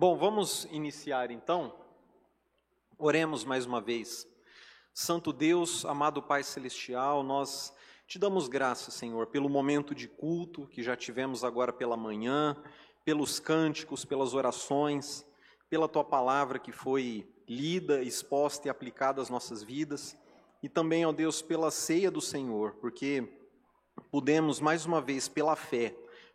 Bom, vamos iniciar então. Oremos mais uma vez. Santo Deus, amado Pai Celestial, nós te damos graças, Senhor, pelo momento de culto que já tivemos agora pela manhã, pelos cânticos, pelas orações, pela tua palavra que foi lida, exposta e aplicada às nossas vidas, e também, ó Deus, pela ceia do Senhor, porque pudemos mais uma vez, pela fé,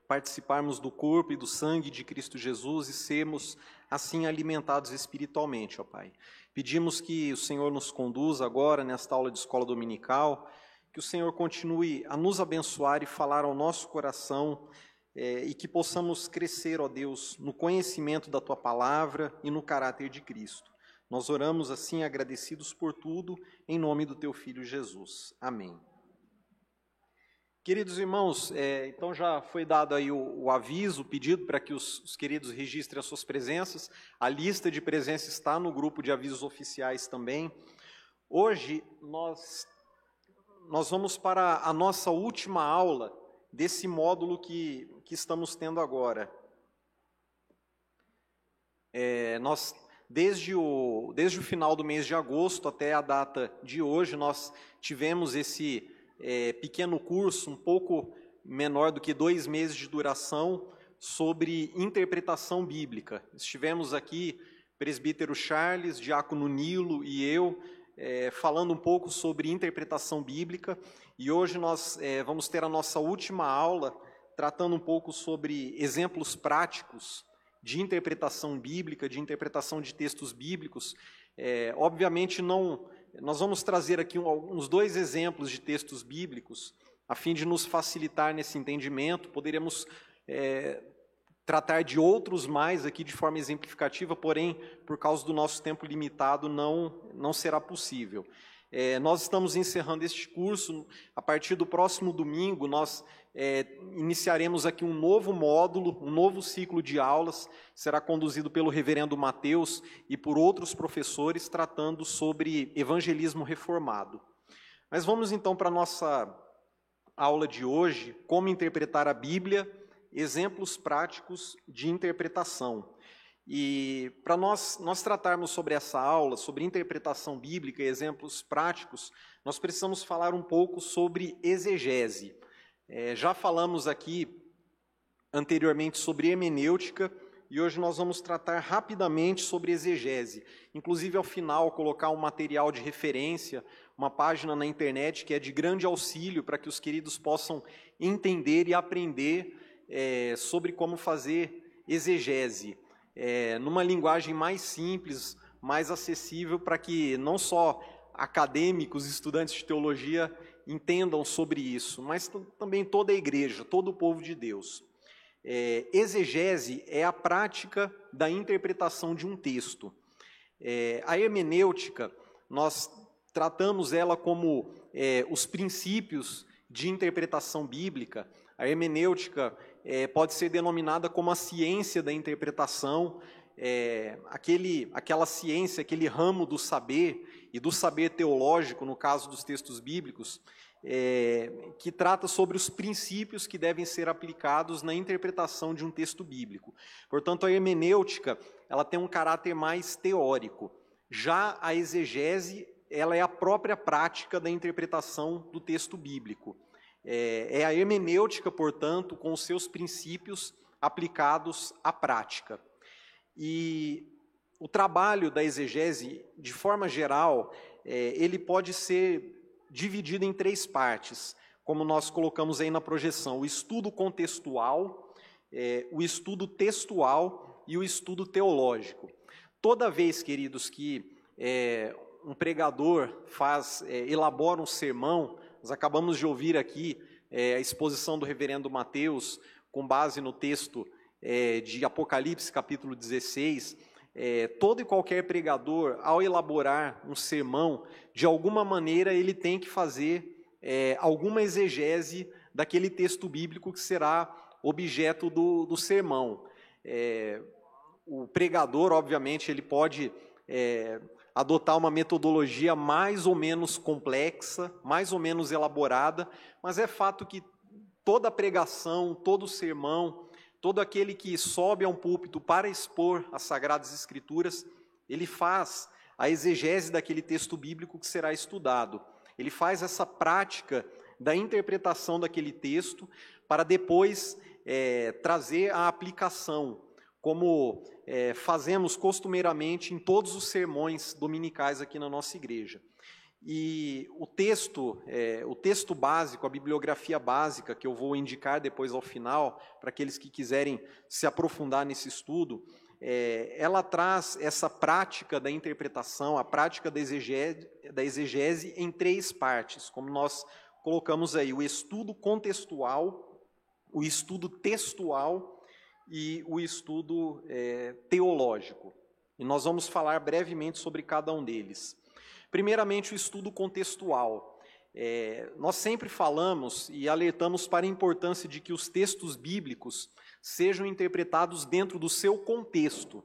participarmos do corpo e do sangue de Cristo Jesus e sermos assim alimentados espiritualmente, ó Pai. Pedimos que o Senhor nos conduza agora nesta aula de escola dominical, que o Senhor continue a nos abençoar e falar ao nosso coração é, e que possamos crescer, ó Deus, no conhecimento da Tua palavra e no caráter de Cristo. Nós oramos assim, agradecidos por tudo, em nome do Teu Filho Jesus. Amém. Queridos irmãos, é, então já foi dado aí o, o aviso, o pedido para que os, os, queridos registrem as suas presenças. A lista de presença está no grupo de avisos oficiais também. Hoje nós, nós vamos para a nossa última aula desse módulo que, que estamos tendo agora. É, nós, desde o, desde o final do mês de agosto até a data de hoje, nós tivemos esse é, pequeno curso, um pouco menor do que dois meses de duração, sobre interpretação bíblica. Estivemos aqui, presbítero Charles, diácono Nilo e eu, é, falando um pouco sobre interpretação bíblica, e hoje nós é, vamos ter a nossa última aula tratando um pouco sobre exemplos práticos de interpretação bíblica, de interpretação de textos bíblicos. É, obviamente não nós vamos trazer aqui uns dois exemplos de textos bíblicos, a fim de nos facilitar nesse entendimento. Poderíamos é, tratar de outros mais aqui de forma exemplificativa, porém, por causa do nosso tempo limitado, não, não será possível. É, nós estamos encerrando este curso. A partir do próximo domingo, nós é, iniciaremos aqui um novo módulo, um novo ciclo de aulas. Será conduzido pelo reverendo Mateus e por outros professores, tratando sobre evangelismo reformado. Mas vamos então para a nossa aula de hoje: como interpretar a Bíblia, exemplos práticos de interpretação. E para nós, nós tratarmos sobre essa aula, sobre interpretação bíblica e exemplos práticos, nós precisamos falar um pouco sobre exegese. É, já falamos aqui anteriormente sobre hermenêutica e hoje nós vamos tratar rapidamente sobre exegese. Inclusive, ao final, colocar um material de referência, uma página na internet que é de grande auxílio para que os queridos possam entender e aprender é, sobre como fazer exegese é, numa linguagem mais simples, mais acessível, para que não só acadêmicos, estudantes de teologia entendam sobre isso, mas também toda a igreja, todo o povo de Deus. É, exegese é a prática da interpretação de um texto. É, a hermenêutica, nós tratamos ela como é, os princípios de interpretação bíblica. A hermenêutica é, pode ser denominada como a ciência da interpretação, é, aquele, aquela ciência, aquele ramo do saber e do saber teológico, no caso dos textos bíblicos, é, que trata sobre os princípios que devem ser aplicados na interpretação de um texto bíblico. Portanto, a hermenêutica ela tem um caráter mais teórico. Já a exegese ela é a própria prática da interpretação do texto bíblico. É, é a hermenêutica, portanto, com os seus princípios aplicados à prática. E o trabalho da exegese, de forma geral, é, ele pode ser dividido em três partes, como nós colocamos aí na projeção: o estudo contextual, é, o estudo textual e o estudo teológico. Toda vez, queridos, que é, um pregador faz, é, elabora um sermão, nós acabamos de ouvir aqui é, a exposição do reverendo Mateus, com base no texto é, de Apocalipse, capítulo 16. É, todo e qualquer pregador, ao elaborar um sermão, de alguma maneira ele tem que fazer é, alguma exegese daquele texto bíblico que será objeto do, do sermão. É, o pregador, obviamente, ele pode é, adotar uma metodologia mais ou menos complexa, mais ou menos elaborada, mas é fato que toda pregação, todo sermão, todo aquele que sobe a um púlpito para expor as Sagradas Escrituras, ele faz a exegese daquele texto bíblico que será estudado. Ele faz essa prática da interpretação daquele texto para depois é, trazer a aplicação, como é, fazemos costumeiramente em todos os sermões dominicais aqui na nossa igreja. E o texto, é, o texto básico, a bibliografia básica que eu vou indicar depois ao final, para aqueles que quiserem se aprofundar nesse estudo, é, ela traz essa prática da interpretação, a prática da exegese, da exegese em três partes, como nós colocamos aí: o estudo contextual, o estudo textual e o estudo é, teológico. E nós vamos falar brevemente sobre cada um deles. Primeiramente, o estudo contextual. É, nós sempre falamos e alertamos para a importância de que os textos bíblicos sejam interpretados dentro do seu contexto,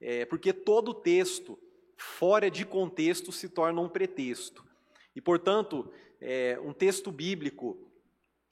é, porque todo texto fora de contexto se torna um pretexto. E, portanto, é, um texto bíblico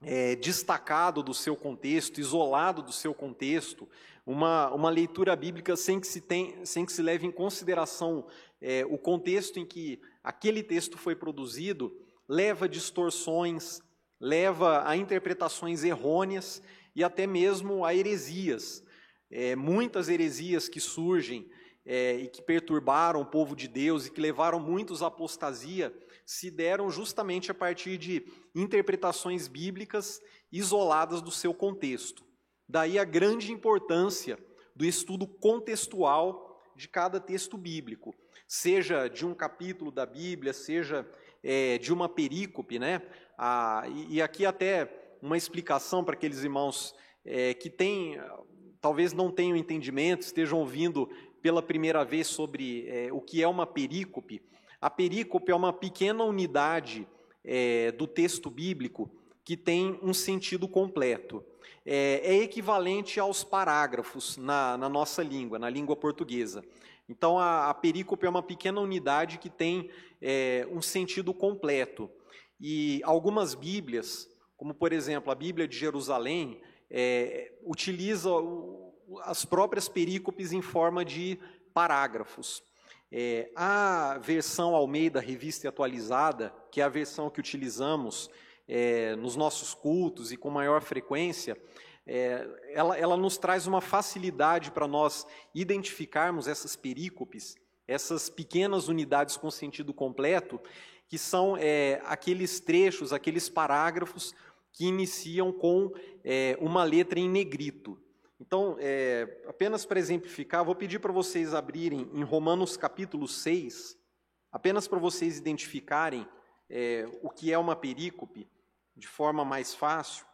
é, destacado do seu contexto, isolado do seu contexto, uma, uma leitura bíblica sem que se, tem, sem que se leve em consideração é, o contexto em que aquele texto foi produzido, leva a distorções, leva a interpretações errôneas e até mesmo a heresias. É, muitas heresias que surgem é, e que perturbaram o povo de Deus e que levaram muitos à apostasia se deram justamente a partir de interpretações bíblicas isoladas do seu contexto. Daí a grande importância do estudo contextual de cada texto bíblico seja de um capítulo da Bíblia, seja é, de uma perícope, né? Ah, e, e, aqui até uma explicação para aqueles irmãos é, que têm, talvez não tenham entendimento, estejam ouvindo pela primeira vez sobre é, o que é uma perícope. A perícope é uma pequena unidade é, do texto bíblico que tem um sentido completo. É, é equivalente aos parágrafos na, na nossa língua, na língua portuguesa. Então, a, a perícope é uma pequena unidade que tem é, um sentido completo. E algumas Bíblias, como por exemplo a Bíblia de Jerusalém, é, utiliza as próprias perícopes em forma de parágrafos. É, a versão Almeida Revista e Atualizada, que é a versão que utilizamos é, nos nossos cultos e com maior frequência, é, ela, ela nos traz uma facilidade para nós identificarmos essas perícopes, essas pequenas unidades com sentido completo, que são é, aqueles trechos, aqueles parágrafos que iniciam com é, uma letra em negrito. Então, é, apenas para exemplificar, vou pedir para vocês abrirem em Romanos capítulo 6, apenas para vocês identificarem é, o que é uma perícope de forma mais fácil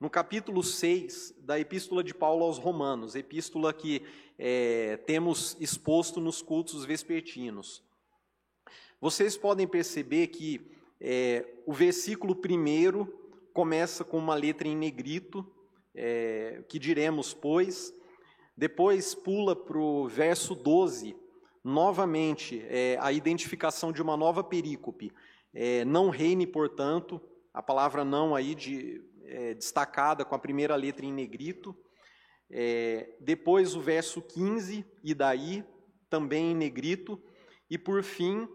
no capítulo 6 da Epístola de Paulo aos Romanos, epístola que é, temos exposto nos cultos vespertinos. Vocês podem perceber que é, o versículo primeiro começa com uma letra em negrito, é, que diremos, pois, depois pula para o verso 12, novamente é, a identificação de uma nova perícope. É, não reine, portanto, a palavra não aí de é, destacada com a primeira letra em negrito. É, depois o verso 15, e daí, também em negrito. E por fim,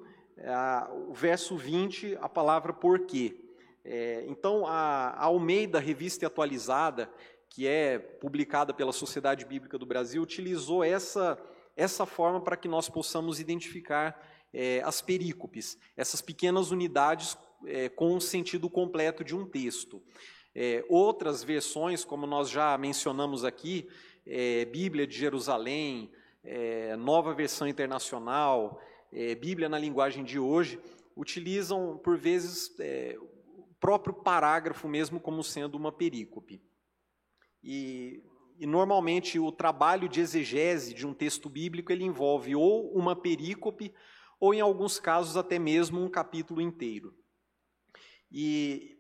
a, o verso 20, a palavra porquê. É, então, a, a Almeida, revista atualizada, que é publicada pela Sociedade Bíblica do Brasil, utilizou essa, essa forma para que nós possamos identificar é, as perícopes, essas pequenas unidades é, com o sentido completo de um texto. É, outras versões, como nós já mencionamos aqui, é, Bíblia de Jerusalém, é, Nova Versão Internacional, é, Bíblia na linguagem de hoje, utilizam, por vezes, o próprio parágrafo mesmo como sendo uma perícope. E, e, normalmente o trabalho de exegese de um texto bíblico ele envolve ou uma perícope ou, em alguns casos, até mesmo um capítulo inteiro. E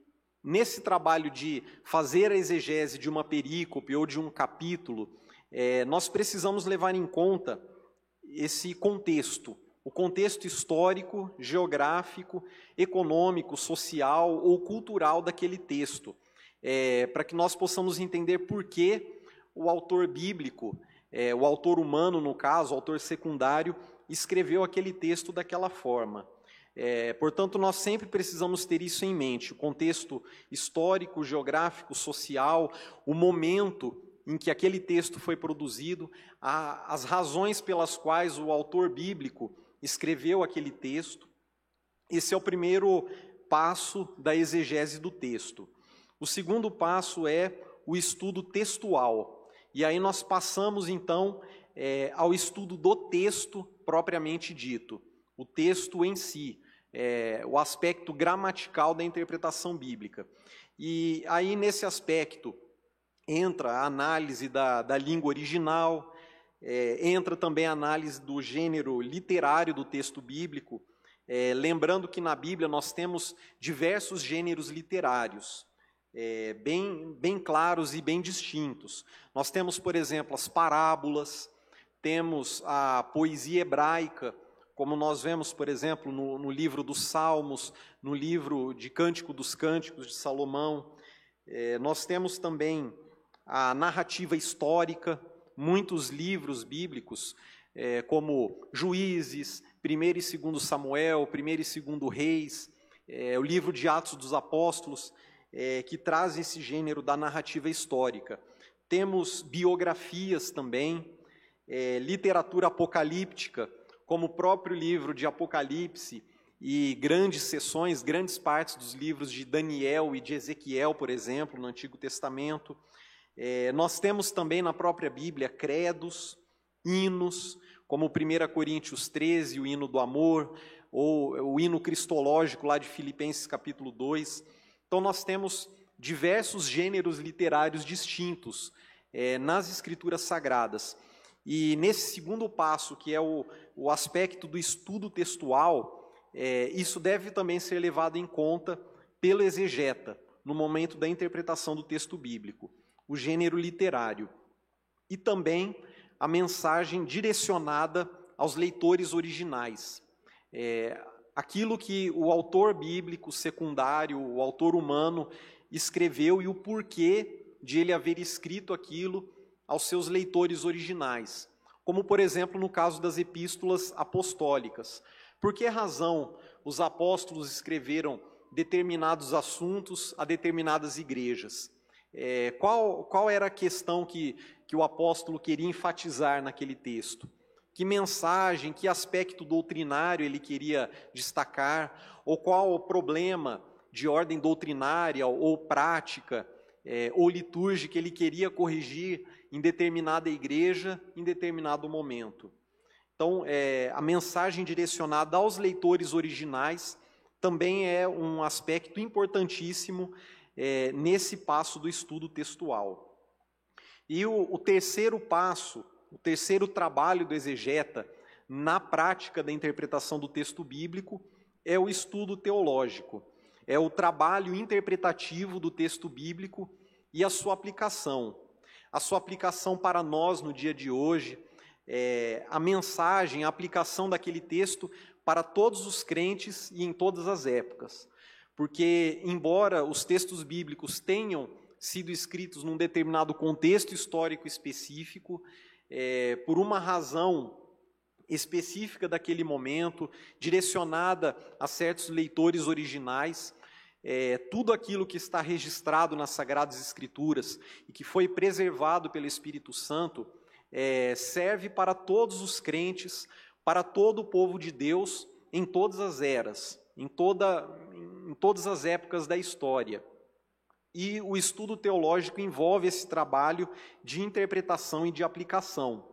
Nesse trabalho de fazer a exegese de uma perícope ou de um capítulo, é, nós precisamos levar em conta esse contexto, o contexto histórico, geográfico, econômico, social ou cultural daquele texto, é, para que nós possamos entender por que o autor bíblico, é, o autor humano, no caso, o autor secundário, escreveu aquele texto daquela forma. É, portanto, nós sempre precisamos ter isso em mente: o contexto histórico, geográfico, social, o momento em que aquele texto foi produzido, a, as razões pelas quais o autor bíblico escreveu aquele texto. Esse é o primeiro passo da exegese do texto. O segundo passo é o estudo textual. E aí nós passamos então é, ao estudo do texto propriamente dito, o texto em si, é, o aspecto gramatical da interpretação bíblica. E aí nesse aspecto entra a análise da, da língua original, é, entra também a análise do gênero literário do texto bíblico, é, lembrando que na Bíblia nós temos diversos gêneros literários é, bem, bem claros e bem distintos. Nós temos, por exemplo, as parábolas, temos a poesia hebraica, como nós vemos, por exemplo, no, no livro dos Salmos, no livro de Cântico dos Cânticos de Salomão. É, nós temos também a narrativa histórica, muitos livros bíblicos, é, como Juízes, 1 e 2 Samuel, 1 e 2 Reis, é, o livro de Atos dos Apóstolos, é, que traz esse gênero da narrativa histórica. Temos biografias também, é, literatura apocalíptica, como o próprio livro de Apocalipse e grandes sessões, grandes partes dos livros de Daniel e de Ezequiel, por exemplo, no Antigo Testamento. É, nós temos também na própria Bíblia credos, hinos, como 1 Coríntios 13, o hino do amor, ou o hino cristológico lá de Filipenses capítulo 2. Então, nós temos diversos gêneros literários distintos é, nas escrituras sagradas. E nesse segundo passo, que é o, o aspecto do estudo textual, é, isso deve também ser levado em conta pelo exegeta, no momento da interpretação do texto bíblico, o gênero literário. E também a mensagem direcionada aos leitores originais. É, aquilo que o autor bíblico secundário, o autor humano, escreveu e o porquê de ele haver escrito aquilo aos seus leitores originais. Como, por exemplo, no caso das epístolas apostólicas. Por que razão os apóstolos escreveram determinados assuntos a determinadas igrejas? É, qual, qual era a questão que, que o apóstolo queria enfatizar naquele texto? Que mensagem, que aspecto doutrinário ele queria destacar, ou qual o problema de ordem doutrinária ou prática é, ou litúrgica ele queria corrigir em determinada igreja, em determinado momento. Então, é, a mensagem direcionada aos leitores originais também é um aspecto importantíssimo é, nesse passo do estudo textual. E o, o terceiro passo o terceiro trabalho do exegeta na prática da interpretação do texto bíblico é o estudo teológico, é o trabalho interpretativo do texto bíblico e a sua aplicação. A sua aplicação para nós no dia de hoje, é a mensagem, a aplicação daquele texto para todos os crentes e em todas as épocas. Porque, embora os textos bíblicos tenham sido escritos num determinado contexto histórico específico, é, por uma razão específica daquele momento, direcionada a certos leitores originais. É, tudo aquilo que está registrado nas Sagradas Escrituras e que foi preservado pelo Espírito Santo é, serve para todos os crentes, para todo o povo de Deus em todas as eras, em, toda, em todas as épocas da história. E o estudo teológico envolve esse trabalho de interpretação e de aplicação.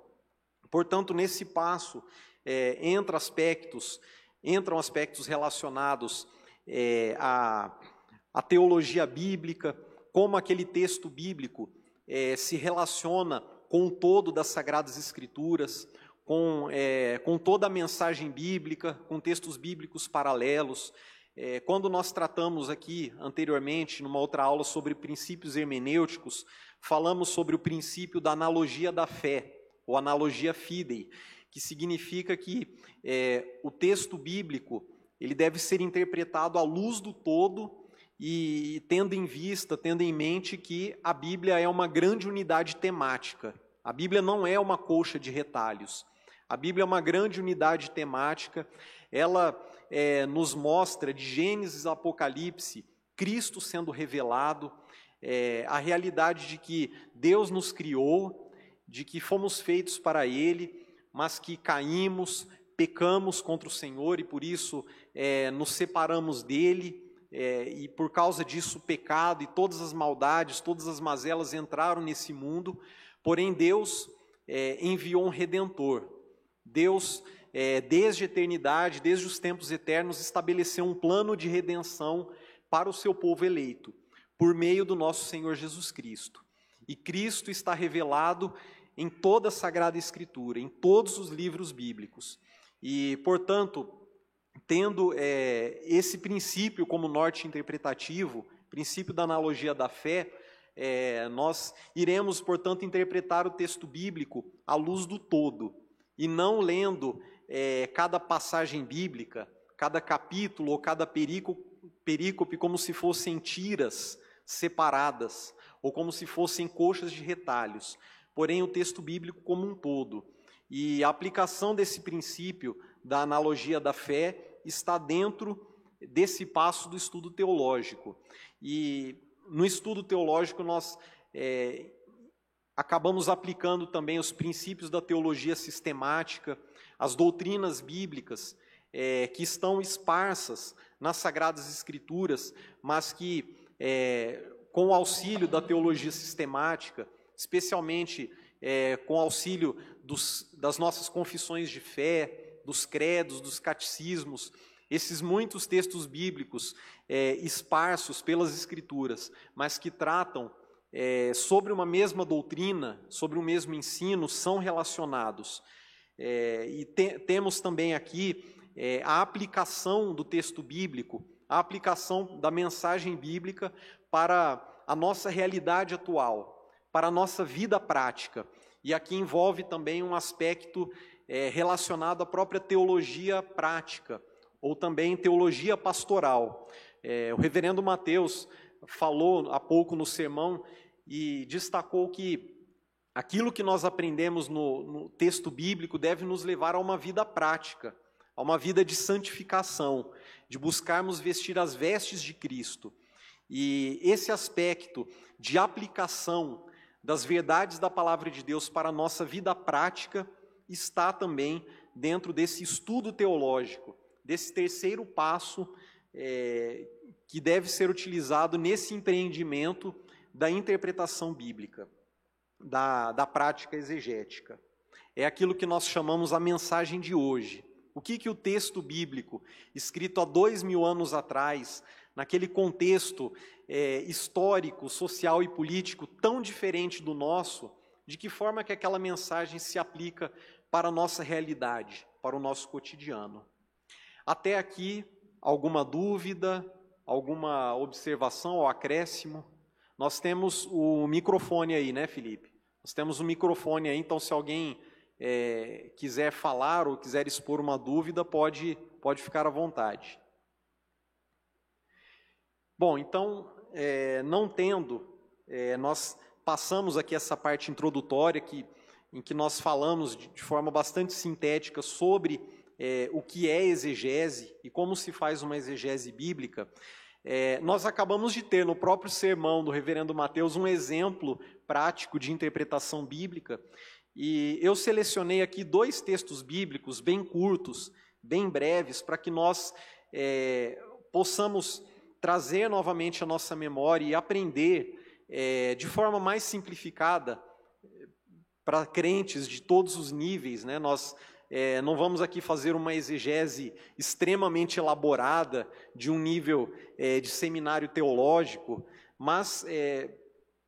Portanto, nesse passo é, entra aspectos, entram aspectos relacionados é, à, à, teologia bíblica, como aquele texto bíblico é, se relaciona com o todo das Sagradas Escrituras, com, é, com toda a mensagem bíblica, com textos bíblicos paralelos, é, quando nós tratamos aqui anteriormente, numa outra aula, sobre princípios hermenêuticos, falamos sobre o princípio da analogia da fé, ou analogia fidei, que significa que é, o texto bíblico ele deve ser interpretado à luz do todo e tendo em vista, tendo em mente que a Bíblia é uma grande unidade temática. A Bíblia não é uma colcha de retalhos. A Bíblia é uma grande unidade temática. Ela é, nos mostra de Gênesis a Apocalipse Cristo sendo revelado, é, a realidade de que Deus nos criou, de que fomos feitos para Ele, mas que caímos, pecamos contra o Senhor e por isso é, nos separamos dele é, e por causa disso o pecado e todas as maldades, todas as mazelas entraram nesse mundo, porém Deus é, enviou um Redentor. Deus, é, desde a eternidade, desde os tempos eternos, estabeleceu um plano de redenção para o seu povo eleito, por meio do nosso Senhor Jesus Cristo. E Cristo está revelado em toda a Sagrada Escritura, em todos os livros bíblicos. E, portanto, tendo é, esse princípio como norte interpretativo, princípio da analogia da fé, é, nós iremos, portanto, interpretar o texto bíblico à luz do todo, e não lendo é, cada passagem bíblica, cada capítulo ou cada perícope como se fossem tiras separadas, ou como se fossem coxas de retalhos, porém o texto bíblico como um todo. E a aplicação desse princípio da analogia da fé está dentro desse passo do estudo teológico. E no estudo teológico nós é, acabamos aplicando também os princípios da teologia sistemática, as doutrinas bíblicas é, que estão esparsas nas Sagradas Escrituras, mas que, é, com o auxílio da teologia sistemática, especialmente é, com o auxílio dos, das nossas confissões de fé, dos credos, dos catecismos, esses muitos textos bíblicos é, esparsos pelas Escrituras, mas que tratam é, sobre uma mesma doutrina, sobre o mesmo ensino, são relacionados. É, e te, temos também aqui é, a aplicação do texto bíblico, a aplicação da mensagem bíblica para a nossa realidade atual, para a nossa vida prática. E aqui envolve também um aspecto é, relacionado à própria teologia prática, ou também teologia pastoral. É, o reverendo Mateus falou há pouco no sermão e destacou que aquilo que nós aprendemos no, no texto bíblico deve nos levar a uma vida prática, a uma vida de santificação, de buscarmos vestir as vestes de Cristo. E esse aspecto de aplicação das verdades da palavra de Deus para a nossa vida prática está também dentro desse estudo teológico, desse terceiro passo é, que deve ser utilizado nesse empreendimento da interpretação bíblica, da, da prática exegética. É aquilo que nós chamamos a mensagem de hoje. O que, que o texto bíblico, escrito há dois mil anos atrás, naquele contexto é, histórico, social e político tão diferente do nosso, de que forma que aquela mensagem se aplica para a nossa realidade, para o nosso cotidiano. Até aqui, alguma dúvida, alguma observação ou acréscimo? Nós temos o microfone aí, né, Felipe? Nós temos o microfone aí, então se alguém é, quiser falar ou quiser expor uma dúvida, pode, pode ficar à vontade. Bom, então, é, não tendo, é, nós passamos aqui essa parte introdutória que em que nós falamos de, de forma bastante sintética sobre é, o que é exegese e como se faz uma exegese bíblica, é, nós acabamos de ter no próprio sermão do reverendo Mateus um exemplo prático de interpretação bíblica, e eu selecionei aqui dois textos bíblicos bem curtos, bem breves, para que nós é, possamos trazer novamente a nossa memória e aprender é, de forma mais simplificada para crentes de todos os níveis, né? Nós é, não vamos aqui fazer uma exegese extremamente elaborada de um nível é, de seminário teológico, mas é,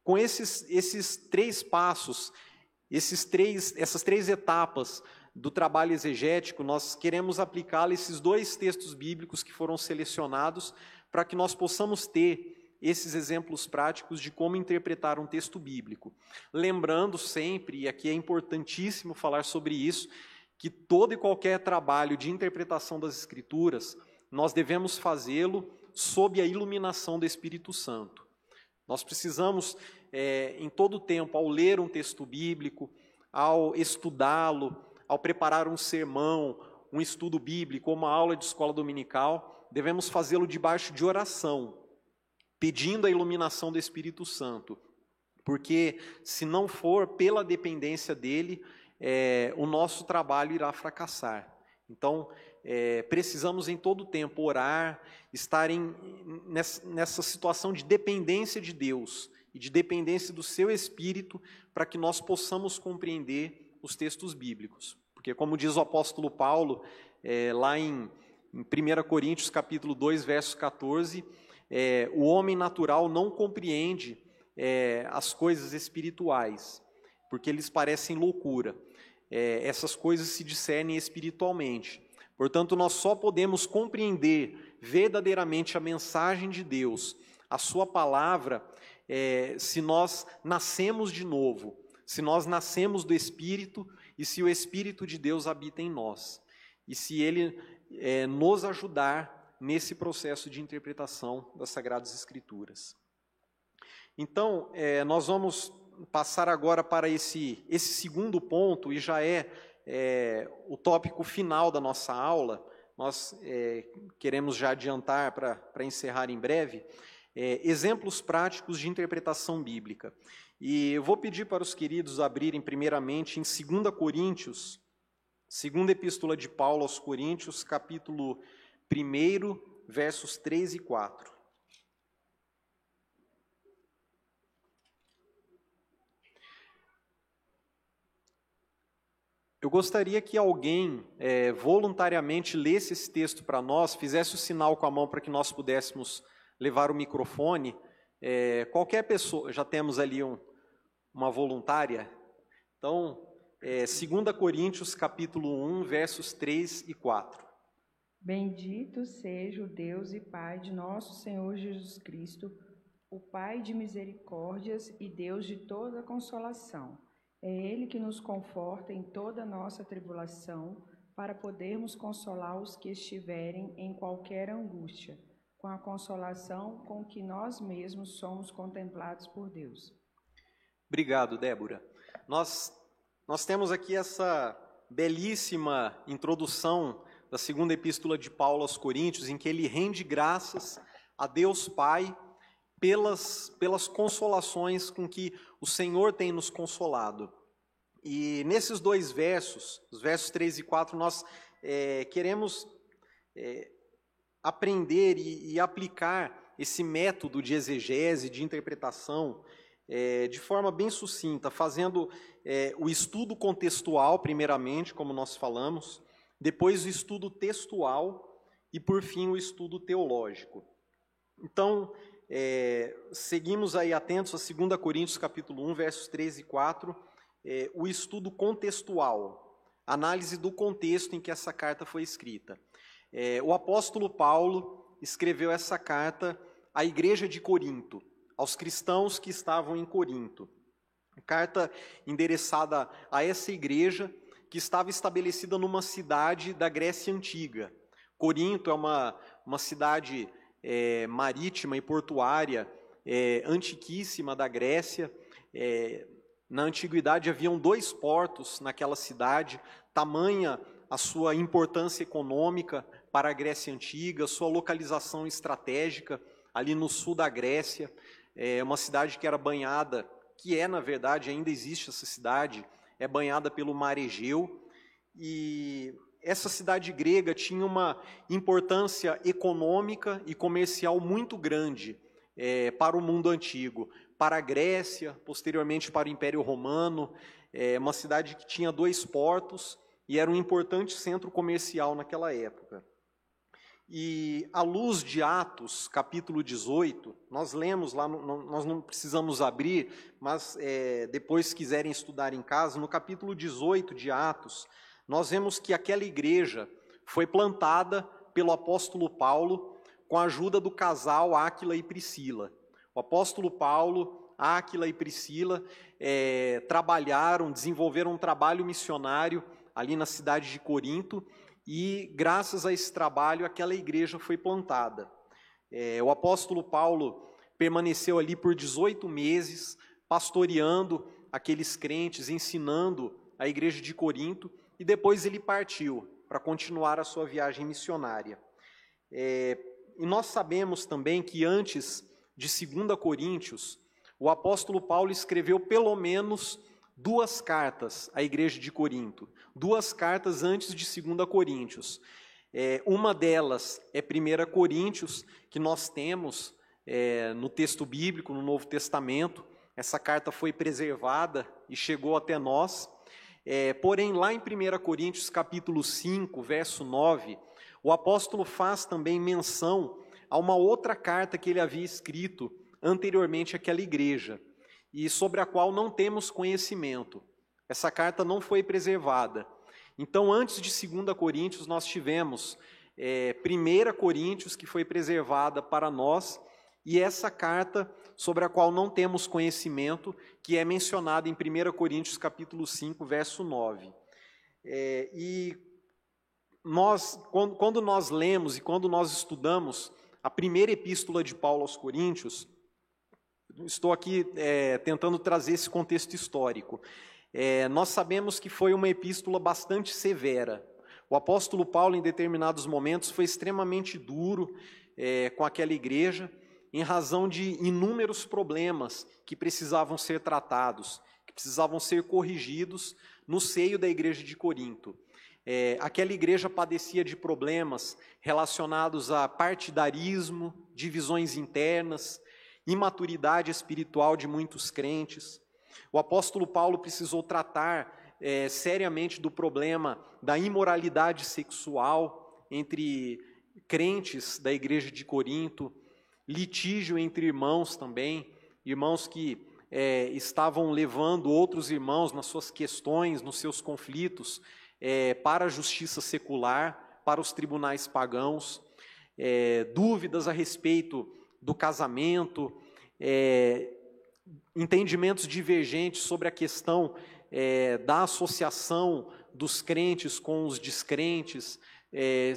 com esses, esses três passos, esses três, essas três etapas do trabalho exegético, nós queremos aplicá-la esses dois textos bíblicos que foram selecionados para que nós possamos ter esses exemplos práticos de como interpretar um texto bíblico. Lembrando sempre, e aqui é importantíssimo falar sobre isso, que todo e qualquer trabalho de interpretação das Escrituras, nós devemos fazê-lo sob a iluminação do Espírito Santo. Nós precisamos, é, em todo tempo, ao ler um texto bíblico, ao estudá-lo, ao preparar um sermão, um estudo bíblico, uma aula de escola dominical, devemos fazê-lo debaixo de oração, pedindo a iluminação do Espírito Santo, porque se não for pela dependência dele, é, o nosso trabalho irá fracassar. Então, é, precisamos em todo tempo orar, estar em, nessa, nessa situação de dependência de Deus e de dependência do seu Espírito, para que nós possamos compreender os textos bíblicos. Porque, como diz o apóstolo Paulo, é, lá em, em 1 Coríntios capítulo 2, verso 14, é, o homem natural não compreende é, as coisas espirituais, porque eles parecem loucura. É, essas coisas se discernem espiritualmente. Portanto, nós só podemos compreender verdadeiramente a mensagem de Deus, a Sua palavra, é, se nós nascemos de novo, se nós nascemos do Espírito e se o Espírito de Deus habita em nós, e se Ele é, nos ajudar nesse processo de interpretação das Sagradas Escrituras. Então, é, nós vamos passar agora para esse, esse segundo ponto, e já é, é o tópico final da nossa aula. Nós é, queremos já adiantar para encerrar em breve. É, exemplos práticos de interpretação bíblica. E eu vou pedir para os queridos abrirem primeiramente em 2 Coríntios, segunda epístola de Paulo aos Coríntios, capítulo 1, versos 3 e 4. Eu gostaria que alguém é, voluntariamente lesse esse texto para nós, fizesse o sinal com a mão para que nós pudéssemos levar o microfone. É, qualquer pessoa, já temos ali um, uma voluntária. Então, é, 2 Coríntios capítulo 1, versos 3 e 4. Bendito seja o Deus e Pai de nosso Senhor Jesus Cristo, o Pai de misericórdias e Deus de toda consolação é Ele que nos conforta em toda nossa tribulação, para podermos consolar os que estiverem em qualquer angústia, com a consolação com que nós mesmos somos contemplados por Deus. Obrigado, Débora. Nós, nós temos aqui essa belíssima introdução da segunda epístola de Paulo aos Coríntios, em que ele rende graças a Deus Pai pelas, pelas consolações com que o Senhor tem nos consolado. E nesses dois versos, os versos 3 e 4, nós é, queremos é, aprender e, e, aplicar esse método de exegese, de interpretação, é, de forma bem sucinta, fazendo é, o estudo contextual, primeiramente, como nós falamos, depois o estudo textual e, por fim, o estudo teológico. Então, é, seguimos aí atentos a 2 Coríntios capítulo 1, versos 3 e 4, é, o estudo contextual, análise do contexto em que essa carta foi escrita. É, o apóstolo Paulo escreveu essa carta à igreja de Corinto, aos cristãos que estavam em Corinto. Carta endereçada a essa igreja que estava estabelecida numa cidade da Grécia Antiga. Corinto é uma, uma cidade é, marítima e portuária é, antiquíssima da Grécia. É, na antiguidade haviam dois portos naquela cidade, tamanha a sua importância econômica para a Grécia Antiga, sua localização estratégica ali no sul da Grécia, é uma cidade que era banhada, que é na verdade ainda existe essa cidade, é banhada pelo Mar Egeu e essa cidade grega tinha uma importância econômica e comercial muito grande é, para o mundo antigo, para a Grécia, posteriormente para o Império Romano, é uma cidade que tinha dois portos e era um importante centro comercial naquela época. E à luz de Atos, capítulo 18, nós lemos lá, nós não precisamos abrir, mas é, depois quiserem estudar em casa, no capítulo 18 de Atos, nós vemos que aquela igreja foi plantada pelo apóstolo Paulo com a ajuda do casal Áquila e Priscila. O apóstolo Paulo, Áquila e Priscila é, trabalharam, desenvolveram um trabalho missionário ali na cidade de Corinto e, graças a esse trabalho, aquela igreja foi plantada. É, o apóstolo Paulo permaneceu ali por 18 meses, pastoreando aqueles crentes, ensinando a igreja de Corinto, e depois ele partiu para continuar a sua viagem missionária. É, e nós sabemos também que antes de 2 Coríntios, o apóstolo Paulo escreveu pelo menos duas cartas à igreja de Corinto, duas cartas antes de 2 Coríntios. É, uma delas é 1 Coríntios, que nós temos é, no texto bíblico, no Novo Testamento. Essa carta foi preservada e chegou até nós. É, porém, lá em 1 Coríntios, capítulo 5, verso 9, o apóstolo faz também menção a uma outra carta que ele havia escrito anteriormente àquela igreja, e sobre a qual não temos conhecimento. Essa carta não foi preservada. Então, antes de 2 Coríntios, nós tivemos é, 1 Coríntios, que foi preservada para nós, e essa carta sobre a qual não temos conhecimento, que é mencionada em 1 Coríntios capítulo 5, verso 9. É, e nós, quando, quando nós lemos e quando nós estudamos a primeira epístola de Paulo aos Coríntios, estou aqui é, tentando trazer esse contexto histórico. É, nós sabemos que foi uma epístola bastante severa. O apóstolo Paulo, em determinados momentos, foi extremamente duro é, com aquela igreja, em razão de inúmeros problemas que precisavam ser tratados, que precisavam ser corrigidos no seio da igreja de Corinto. É, aquela igreja padecia de problemas relacionados a partidarismo, divisões internas, imaturidade espiritual de muitos crentes. O apóstolo Paulo precisou tratar é, seriamente do problema da imoralidade sexual entre crentes da igreja de Corinto, litígio entre irmãos também, irmãos que é, estavam levando outros irmãos nas suas questões, nos seus conflitos, é, para a justiça secular, para os tribunais pagãos, é, dúvidas a respeito do casamento, é, entendimentos divergentes sobre a questão é, da associação dos crentes com os descrentes, é,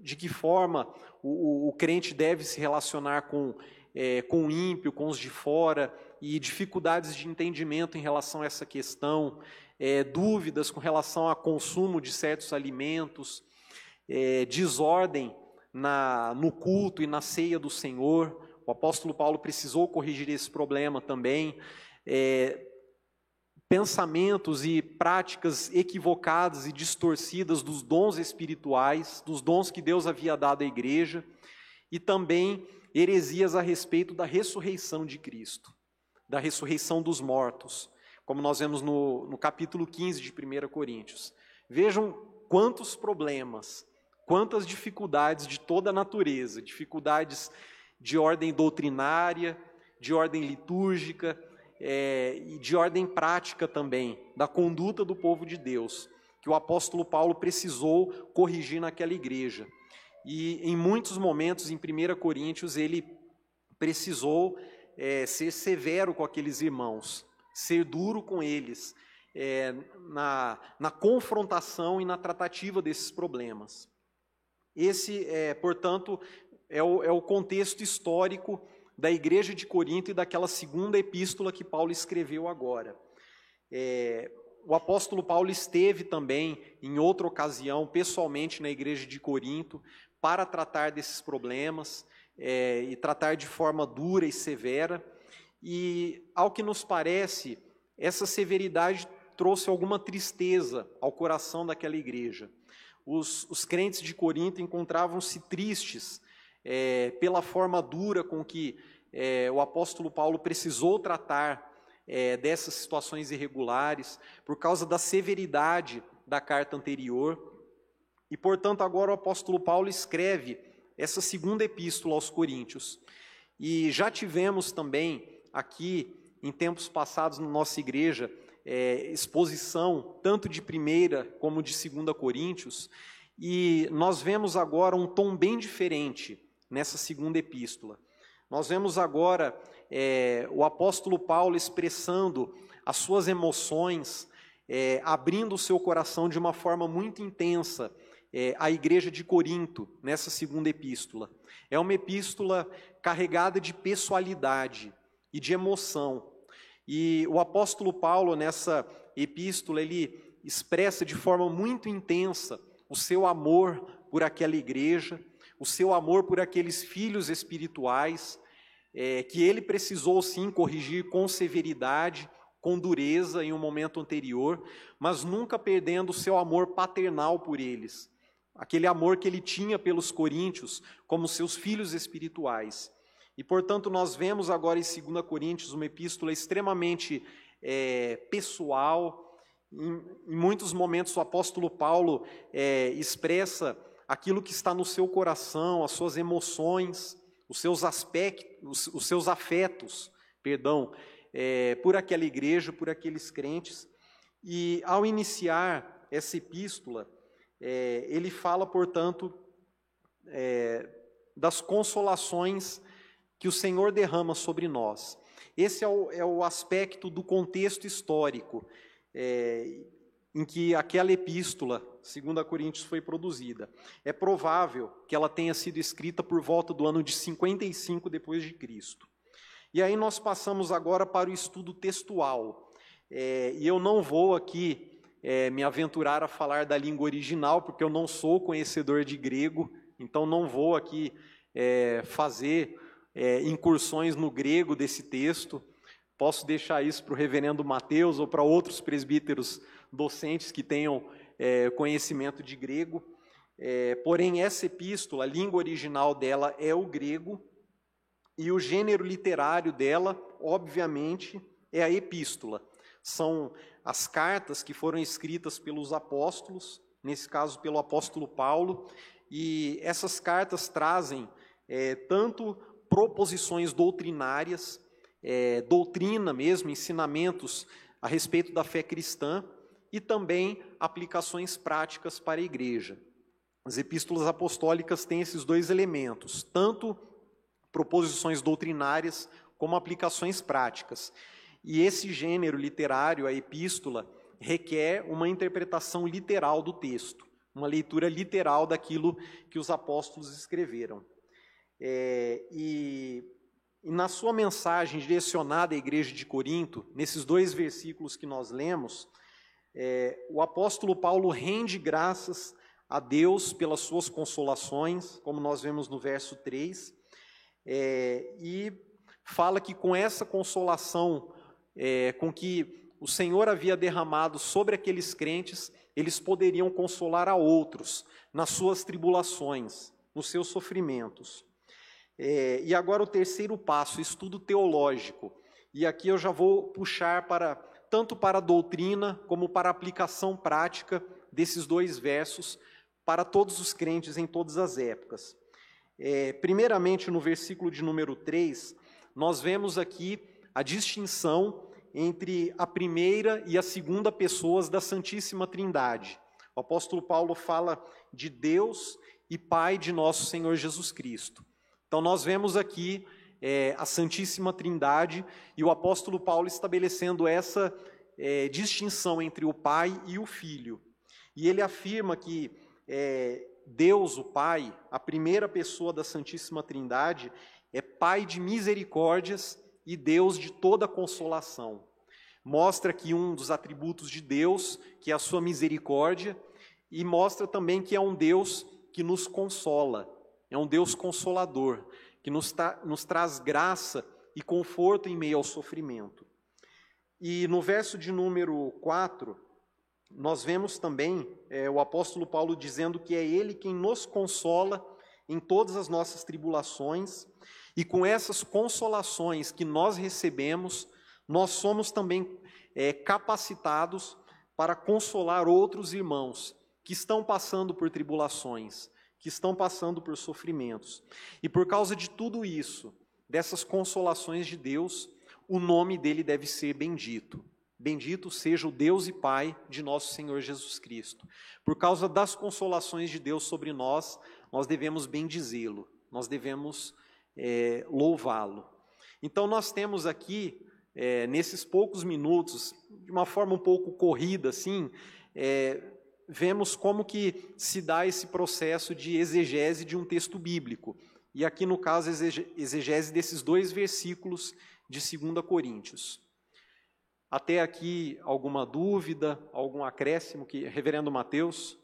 de que forma o, o, crente deve se relacionar com, é, com o ímpio, com os de fora, e dificuldades de entendimento em relação a essa questão, é, dúvidas com relação ao consumo de certos alimentos, é, desordem na, no culto e na ceia do Senhor. O apóstolo Paulo precisou corrigir esse problema também. É, pensamentos e práticas equivocadas e distorcidas dos dons espirituais, dos dons que Deus havia dado à igreja, e também heresias a respeito da ressurreição de Cristo, da ressurreição dos mortos, como nós vemos no, no capítulo 15 de 1 Coríntios. Vejam quantos problemas, quantas dificuldades de toda natureza, dificuldades de ordem doutrinária, de ordem litúrgica, é, e de ordem prática também, da conduta do povo de Deus, que o apóstolo Paulo precisou corrigir naquela igreja. E em muitos momentos, em 1 Coríntios, ele precisou é, ser severo com aqueles irmãos, ser duro com eles, é, na, na confrontação e na tratativa desses problemas. Esse, é, portanto, é o, é o contexto histórico da igreja de Corinto e daquela segunda epístola que Paulo escreveu agora. É, o apóstolo Paulo esteve também, em outra ocasião, pessoalmente na igreja de Corinto, para tratar desses problemas é, e tratar de forma dura e severa. E, ao que nos parece, essa severidade trouxe alguma tristeza ao coração daquela igreja. Os, os crentes de Corinto encontravam-se tristes é, pela forma dura com que é, o apóstolo Paulo precisou tratar é, dessas situações irregulares, por causa da severidade da carta anterior. E, portanto, agora o apóstolo Paulo escreve essa segunda epístola aos Coríntios. E já tivemos também aqui, em tempos passados, na nossa igreja, é, exposição tanto de primeira como de segunda Coríntios, e nós vemos agora um tom bem diferente nessa segunda epístola. Nós vemos agora é, o apóstolo Paulo expressando as suas emoções, é, abrindo o seu coração de uma forma muito intensa é, à igreja de Corinto, nessa segunda epístola. É uma epístola carregada de pessoalidade e de emoção. E o apóstolo Paulo, nessa epístola, ele expressa de forma muito intensa o seu amor por aquela igreja, o seu amor por aqueles filhos espirituais, é, que ele precisou sim corrigir com severidade, com dureza em um momento anterior, mas nunca perdendo o seu amor paternal por eles, aquele amor que ele tinha pelos coríntios como seus filhos espirituais. E, portanto, nós vemos agora em 2 Coríntios uma epístola extremamente é, pessoal. Em, em, muitos momentos, o apóstolo Paulo é, expressa aquilo que está no seu coração, as suas emoções, os seus aspectos, os, seus afetos, perdão, é, por aquela igreja, por aqueles crentes. E ao iniciar essa epístola, é, ele fala, portanto, é, das consolações que o Senhor derrama sobre nós. Esse é o, é o aspecto do contexto histórico é, em que aquela epístola, segundo a Coríntios, foi produzida. É provável que ela tenha sido escrita por volta do ano de 55 depois de Cristo. E aí nós passamos agora para o estudo textual. É, e eu não vou aqui é, me aventurar a falar da língua original, porque eu não sou conhecedor de grego, então não vou aqui é, fazer é, incursões no grego desse texto. Posso deixar isso para o reverendo Mateus ou para outros presbíteros docentes que tenham é, conhecimento de grego. É, porém, essa epístola, a língua original dela é o grego, e o gênero literário dela, obviamente, é a epístola. São as cartas que foram escritas pelos apóstolos, nesse caso pelo apóstolo Paulo, e essas cartas trazem é, tanto proposições doutrinárias, é, doutrina mesmo, ensinamentos a respeito da fé cristã, e também aplicações práticas para a igreja. As epístolas apostólicas têm esses dois elementos, tanto proposições doutrinárias como aplicações práticas. E esse gênero literário, a epístola, requer uma interpretação literal do texto, uma leitura literal daquilo que os apóstolos escreveram. É, e, e na sua mensagem direcionada à igreja de Corinto, nesses dois versículos que nós lemos, é, o apóstolo Paulo rende graças a Deus pelas suas consolações, como nós vemos no verso 3, é, e fala que com essa consolação é, com que o Senhor havia derramado sobre aqueles crentes, eles poderiam consolar a outros nas suas tribulações, nos seus sofrimentos. É, e agora o terceiro passo, estudo teológico. E aqui eu já vou puxar para tanto para a doutrina como para a aplicação prática desses dois versos para todos os crentes em todas as épocas. É, primeiramente, no versículo de número 3, nós vemos aqui a distinção entre a primeira e a segunda pessoas da Santíssima Trindade. O apóstolo Paulo fala de Deus e Pai de nosso Senhor Jesus Cristo. Então, nós vemos aqui é, a Santíssima Trindade e o apóstolo Paulo estabelecendo essa é, distinção entre o Pai e o Filho. E ele afirma que é, Deus, o Pai, a primeira pessoa da Santíssima Trindade, é Pai de misericórdias e Deus de toda consolação. Mostra que um dos atributos de Deus, que é a sua misericórdia, e mostra também que é um Deus que nos consola, é um Deus consolador, que nos, tra nos traz graça e conforto em meio ao sofrimento. E no verso de número 4, nós vemos também é, o apóstolo Paulo dizendo que é Ele quem nos consola em todas as nossas tribulações, e com essas consolações que nós recebemos, nós somos também é, capacitados para consolar outros irmãos que estão passando por tribulações, que estão passando por sofrimentos. E por causa de tudo isso, dessas consolações de Deus, o nome dele deve ser bendito. Bendito seja o Deus e Pai de nosso Senhor Jesus Cristo. Por causa das consolações de Deus sobre nós, nós devemos bendizê-lo, nós devemos é, louvá-lo. Então, nós temos aqui, é, nesses poucos minutos, de uma forma um pouco corrida, assim, é, vemos como que se dá esse processo de exegese de um texto bíblico. E aqui, no caso, exegese desses dois versículos de 2 Coríntios. Até aqui, alguma dúvida, algum acréscimo que Reverendo Mateus?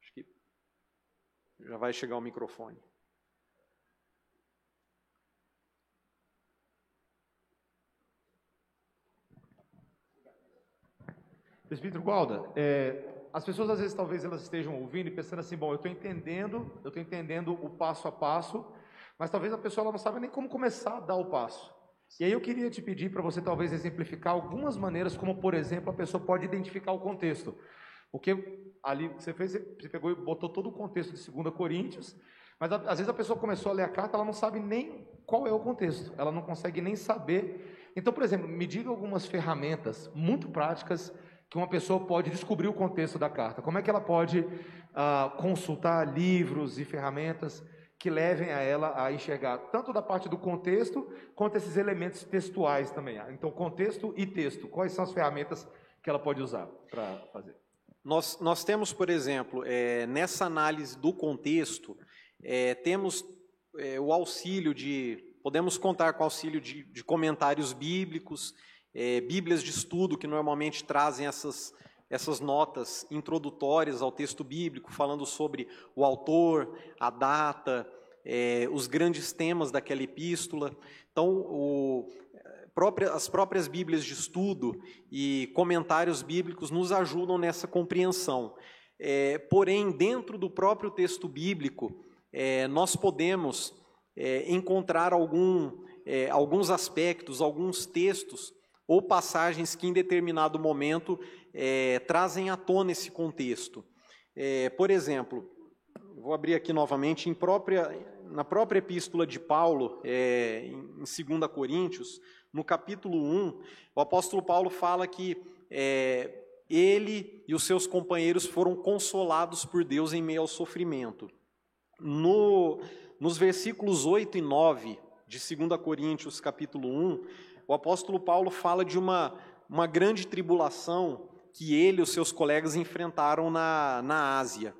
Acho que já vai chegar o microfone. Presbítero Gualda, é, as pessoas às vezes talvez elas estejam ouvindo e pensando assim, bom, eu estou entendendo, eu estou entendendo o passo a passo, mas talvez a pessoa não sabe nem como começar a dar o passo. E aí eu queria te pedir para você talvez exemplificar algumas maneiras como, por exemplo, a pessoa pode identificar o contexto. Porque ali você fez, você pegou e botou todo o contexto de 2 Coríntios, mas às vezes a pessoa começou a ler a carta, ela não sabe nem qual é o contexto, ela não consegue nem saber. Então, por exemplo, me diga algumas ferramentas muito práticas que uma pessoa pode descobrir o contexto da carta? Como é que ela pode uh, consultar livros e ferramentas que levem a ela a enxergar tanto da parte do contexto quanto esses elementos textuais também? Então, contexto e texto, quais são as ferramentas que ela pode usar para fazer? Nós, nós temos, por exemplo, é, nessa análise do contexto, é, temos é, o auxílio de, podemos contar com o auxílio de, de comentários bíblicos, é, Bíblias de estudo que normalmente trazem essas, essas notas introdutórias ao texto bíblico, falando sobre o autor, a data, é, os grandes temas daquela epístola. Então, o, própria, as próprias Bíblias de estudo e comentários bíblicos nos ajudam nessa compreensão. É, porém, dentro do próprio texto bíblico, é, nós podemos é, encontrar algum, é, alguns aspectos, alguns textos ou passagens que em determinado momento é, trazem à tona esse contexto. É, por exemplo, vou abrir aqui novamente, própria, na própria epístola de Paulo, é, em 2 Coríntios, no capítulo 1, o apóstolo Paulo fala que é, ele e os seus companheiros foram consolados por Deus em meio ao sofrimento. No, nos versículos 8 e 9 de 2 Coríntios, capítulo 1, o apóstolo Paulo fala de uma, uma grande tribulação que ele e os seus colegas enfrentaram na, na Ásia.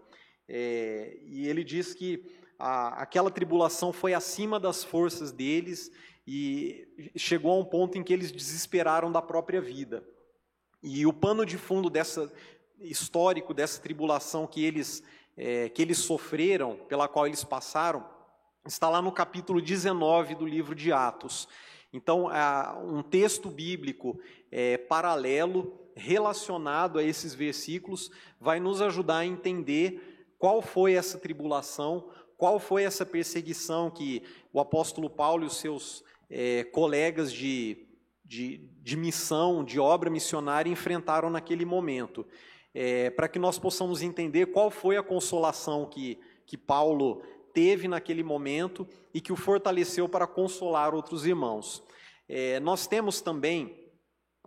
É, e ele diz que a, aquela tribulação foi acima das forças deles e chegou a um ponto em que eles desesperaram da própria vida. E o pano de fundo dessa histórico dessa tribulação que eles é, que eles sofreram, pela qual eles passaram, está lá no capítulo 19 do livro de Atos. Então, um texto bíblico é, paralelo, relacionado a esses versículos, vai nos ajudar a entender qual foi essa tribulação, qual foi essa perseguição que o apóstolo Paulo e os seus é, colegas de, de, de, missão, de obra missionária, enfrentaram naquele momento. É, para que nós possamos entender qual foi a consolação que, que Paulo teve naquele momento e que o fortaleceu para consolar outros irmãos. É, nós temos também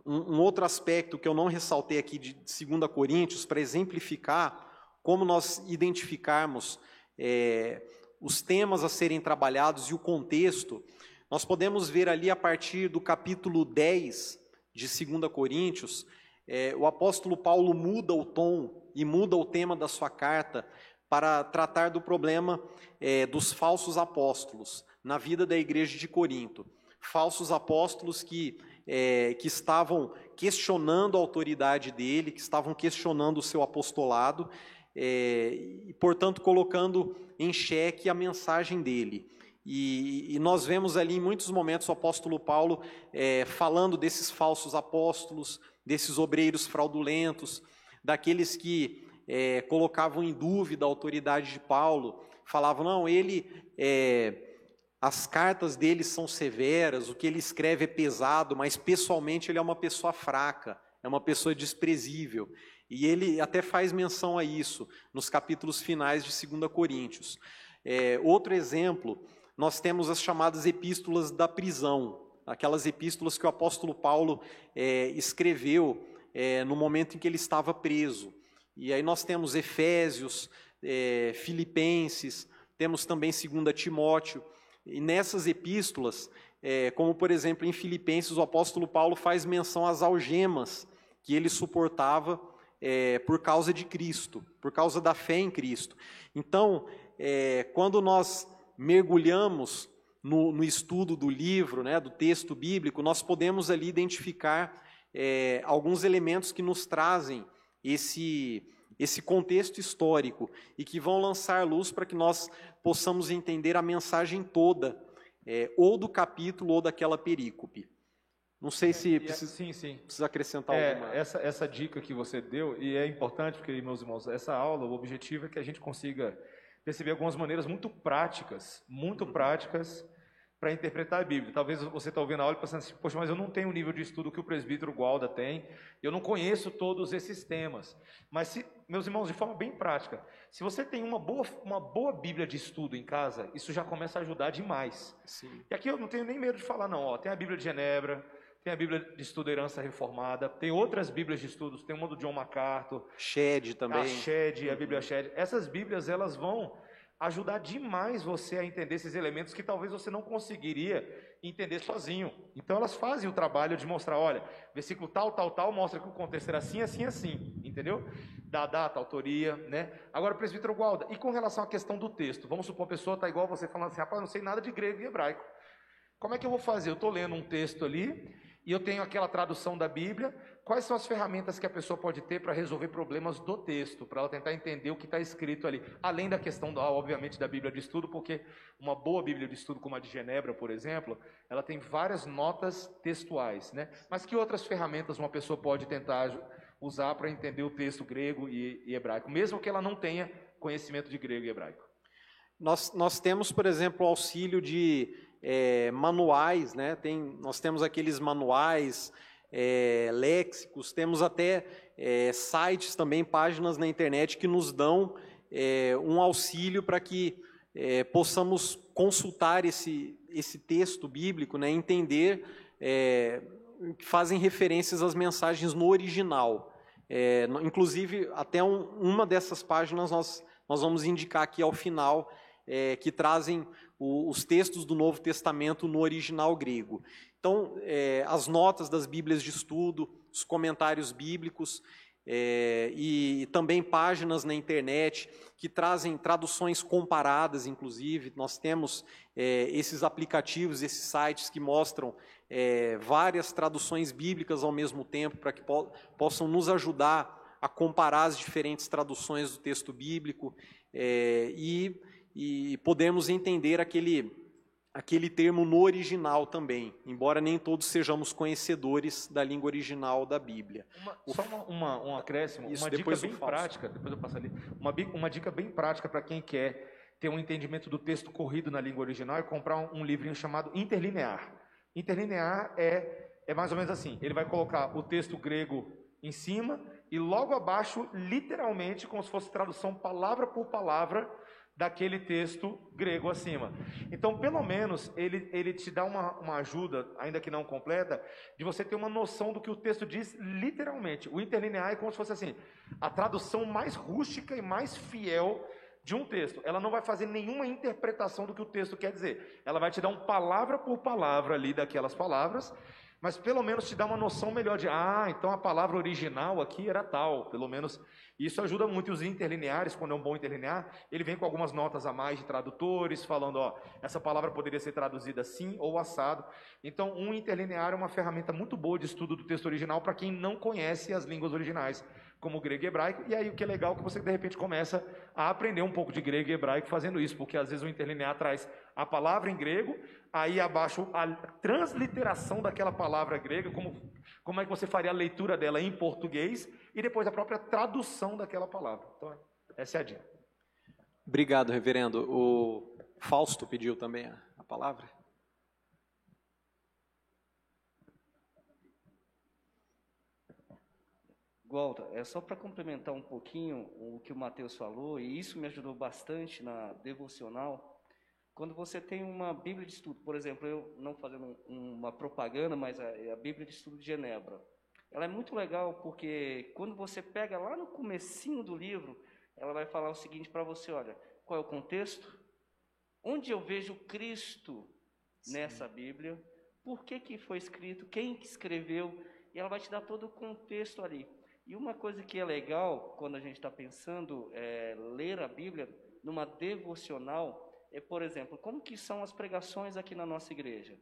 um, um, outro aspecto que eu não ressaltei aqui de 2 Coríntios, para exemplificar como nós identificarmos é, os temas a serem trabalhados e o contexto. Nós podemos ver ali a partir do capítulo 10 de 2 Coríntios, é, o apóstolo Paulo muda o tom e muda o tema da sua carta para tratar do problema é, dos falsos apóstolos na vida da igreja de Corinto. Falsos apóstolos que, é, que estavam questionando a autoridade dele, que estavam questionando o seu apostolado é, e, portanto, colocando em xeque a mensagem dele. E, e, nós vemos ali em muitos momentos o apóstolo Paulo é, falando desses falsos apóstolos, desses obreiros fraudulentos, daqueles que é, colocavam em dúvida a autoridade de Paulo, falavam, não, ele, é, as cartas dele são severas, o que ele escreve é pesado, mas pessoalmente ele é uma pessoa fraca, é uma pessoa desprezível. E ele até faz menção a isso nos capítulos finais de 2 Coríntios. É, outro exemplo, nós temos as chamadas epístolas da prisão, aquelas epístolas que o apóstolo Paulo é, escreveu é, no momento em que ele estava preso. E aí nós temos Efésios, é, Filipenses, temos também 2 Timóteo. E nessas epístolas, é, como por exemplo em Filipenses, o apóstolo Paulo faz menção às algemas que ele suportava é, por causa de Cristo, por causa da fé em Cristo. Então, é, quando nós mergulhamos no, no, estudo do livro, né, do texto bíblico, nós podemos ali identificar é, alguns elementos que nos trazem esse, esse contexto histórico e que vão lançar luz para que nós possamos entender a mensagem toda, é, ou do capítulo ou daquela perícope. Não sei se é, precisa, sim, sim. precisa acrescentar é, alguma. Essa, essa dica que você deu, e é importante, porque, meus irmãos, essa aula, o objetivo é que a gente consiga perceber algumas maneiras muito práticas, muito uhum. práticas, para interpretar a Bíblia. Talvez você está ouvindo a aula e pensando assim, poxa, mas eu não tenho o nível de estudo que o presbítero Gualda tem, eu não conheço todos esses temas. Mas, se, meus irmãos, de forma bem prática, se você tem uma boa, uma boa Bíblia de estudo em casa, isso já começa a ajudar demais. Sim. E aqui eu não tenho nem medo de falar, não. Ó, tem a Bíblia de Genebra, tem a Bíblia de Estudo Herança Reformada, tem outras Bíblias de estudos, tem uma do John MacArthur. Shed também. A Shed, a Bíblia Shed. Essas Bíblias, elas vão ajudar demais você a entender esses elementos que talvez você não conseguiria entender sozinho. Então elas fazem o trabalho de mostrar, olha, versículo tal, tal, tal, mostra que o contexto era assim, assim, assim, entendeu? Da data, autoria, né? Agora, presbítero Gualda, e com relação à questão do texto? Vamos supor, a pessoa está igual você falando assim, rapaz, não sei nada de grego e hebraico. Como é que eu vou fazer? Eu estou lendo um texto ali e eu tenho aquela tradução da Bíblia, quais são as ferramentas que a pessoa pode ter para resolver problemas do texto, para ela tentar entender o que está escrito ali, além da questão, obviamente, da Bíblia de estudo, porque uma boa Bíblia de estudo, como a de Genebra, por exemplo, ela tem várias notas textuais, né? Mas que outras ferramentas uma pessoa pode tentar usar para entender o texto grego e, e hebraico, mesmo que ela não tenha conhecimento de grego e hebraico? Nós, nós temos, por exemplo, o auxílio de é, manuais, né? Tem, nós temos aqueles manuais é, léxicos, temos até é, sites também, páginas na internet que nos dão é, um auxílio para que é, possamos consultar esse, esse texto bíblico, né? entender é, que fazem referências às mensagens no original. É, inclusive, até um, uma dessas páginas nós, nós vamos indicar aqui ao final, que trazem o, os textos do Novo Testamento no original grego. Então, é, as notas das Bíblias de estudo, os comentários bíblicos é, e também páginas na internet que trazem traduções comparadas, inclusive. Nós temos é, esses aplicativos, esses sites que mostram é, várias traduções bíblicas ao mesmo tempo para que po possam nos ajudar a comparar as diferentes traduções do texto bíblico é, e e podemos entender aquele, aquele termo no original também, embora nem todos sejamos conhecedores da língua original da Bíblia. Uma, só uma, uma, um acréscimo, Isso, uma dica bem prática, depois eu passo ali, uma, uma dica bem prática para quem quer ter um entendimento do texto corrido na língua original é comprar um, um livrinho chamado Interlinear. Interlinear é, é mais ou menos assim, ele vai colocar o texto grego em cima e logo abaixo, literalmente, como se fosse tradução palavra por palavra, daquele texto grego acima. Então, pelo menos, ele, ele te dá uma, uma ajuda, ainda que não completa, de você ter uma noção do que o texto diz literalmente. O interlinear é como se fosse assim, a tradução mais rústica e mais fiel de um texto. Ela não vai fazer nenhuma interpretação do que o texto quer dizer. Ela vai te dar um palavra por palavra ali daquelas palavras, mas pelo menos te dá uma noção melhor de, ah, então a palavra original aqui era tal, pelo menos isso ajuda muito os interlineares, quando é um bom interlinear, ele vem com algumas notas a mais de tradutores, falando, ó, essa palavra poderia ser traduzida assim ou assado. Então, um interlinear é uma ferramenta muito boa de estudo do texto original para quem não conhece as línguas originais, como grego e hebraico. E aí o que é legal é que você de repente começa a aprender um pouco de grego e hebraico fazendo isso, porque às vezes o interlinear traz a palavra em grego, aí abaixo a transliteração daquela palavra grega, como, como é que você faria a leitura dela em português, e depois a própria tradução daquela palavra. Então, essa é a dica. Obrigado, reverendo. O Fausto pediu também a, a palavra. Walter, é só para complementar um pouquinho o que o Mateus falou, e isso me ajudou bastante na devocional. Quando você tem uma Bíblia de estudo, por exemplo, eu não fazendo uma propaganda, mas a, a Bíblia de estudo de Genebra. Ela é muito legal porque quando você pega lá no comecinho do livro, ela vai falar o seguinte para você, olha, qual é o contexto? Onde eu vejo Cristo Sim. nessa Bíblia? Por que, que foi escrito? Quem que escreveu? E ela vai te dar todo o contexto ali. E uma coisa que é legal quando a gente está pensando é, ler a Bíblia numa devocional é, por exemplo, como que são as pregações aqui na nossa igreja?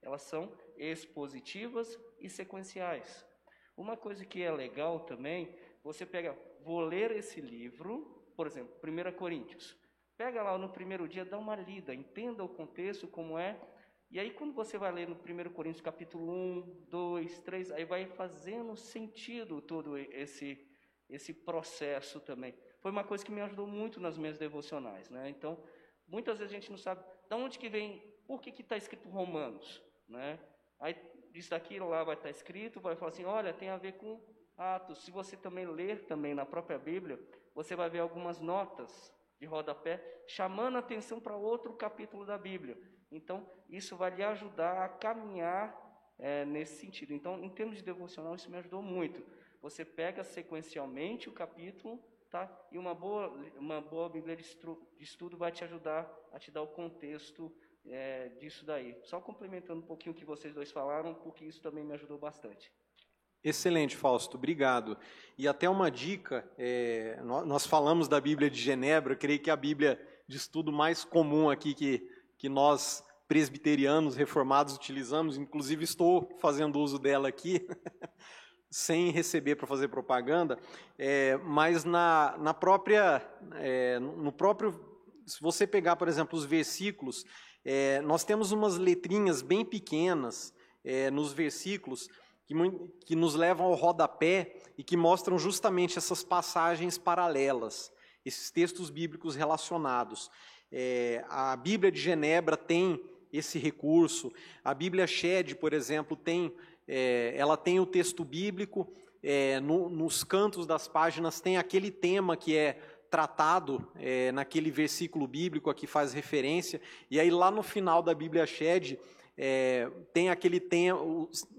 Elas são expositivas e sequenciais. Uma coisa que é legal também, você pega, vou ler esse livro, por exemplo, 1 Coríntios. Pega lá no primeiro dia, dá uma lida, entenda o contexto, como é, e aí quando você vai ler no 1 Coríntios capítulo 1, 2, 3, aí vai fazendo sentido todo esse, esse processo também. Foi uma coisa que me ajudou muito nas minhas devocionais, né? Então, muitas vezes a gente não sabe de onde que vem, por que está escrito Romanos, né? Aí isso daqui lá vai estar tá escrito, vai falar assim, olha, tem a ver com Atos. Se você também ler também na própria Bíblia, você vai ver algumas notas de rodapé chamando a atenção para outro capítulo da Bíblia. Então, isso vai lhe ajudar a caminhar é, nesse sentido. Então, em termos de devocional, isso me ajudou muito. Você pega sequencialmente o capítulo, tá? E uma boa, uma boa Bíblia de, estudo vai te ajudar a te dar o contexto é, disso daí. Só complementando um pouquinho o que vocês dois falaram, porque isso também me ajudou bastante. Excelente, Fausto, obrigado. E até uma dica: é, nós falamos da Bíblia de Genebra, eu creio que a Bíblia de estudo mais comum aqui que, que nós presbiterianos reformados utilizamos, inclusive estou fazendo uso dela aqui, sem receber para fazer propaganda, é, mas na, na própria, é, no próprio, se você pegar, por exemplo, os versículos, é, nós temos umas letrinhas bem pequenas é, nos versículos que, que nos levam ao rodapé e que mostram justamente essas passagens paralelas, esses textos bíblicos relacionados. É, a Bíblia de Genebra tem esse recurso, a Bíblia Shed, por exemplo, tem, é, ela tem o texto bíblico, é, no, nos cantos das páginas tem aquele tema que é tratado é, naquele versículo bíblico a que faz referência, e aí lá no final da Bíblia Shed é, tem aquele tema,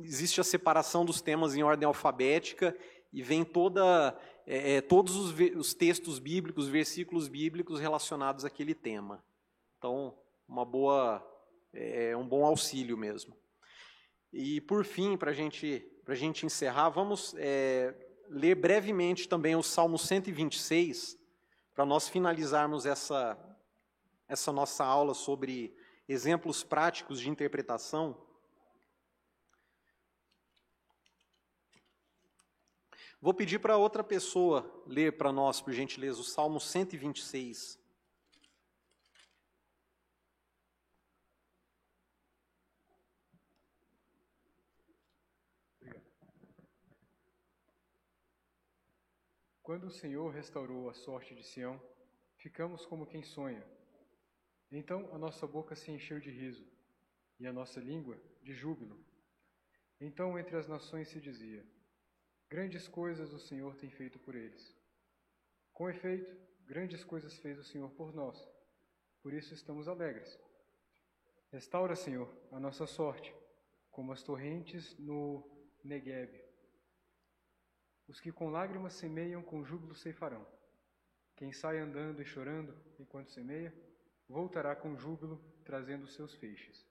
existe a separação dos temas em ordem alfabética e vem toda é, é todos os, os, textos bíblicos, versículos bíblicos relacionados àquele tema. Então, uma boa, é, é um bom auxílio mesmo. E por fim, para gente, a gente encerrar, vamos é, ler brevemente também o Salmo 126, para nós finalizarmos essa, essa nossa aula sobre exemplos práticos de interpretação. Vou pedir para outra pessoa ler para nós, por gentileza, o Salmo 126. Quando o Senhor restaurou a sorte de Sião, ficamos como quem sonha. Então a nossa boca se encheu de riso e a nossa língua de júbilo. Então entre as nações se dizia: Grandes coisas o Senhor tem feito por eles. Com efeito, grandes coisas fez o Senhor por nós. Por isso estamos alegres. Restaura, Senhor, a nossa sorte, como as torrentes no Negueb. Os que com lágrimas semeiam, com júbilo ceifarão. Quem sai andando e chorando enquanto semeia, voltará com júbilo, trazendo seus feixes.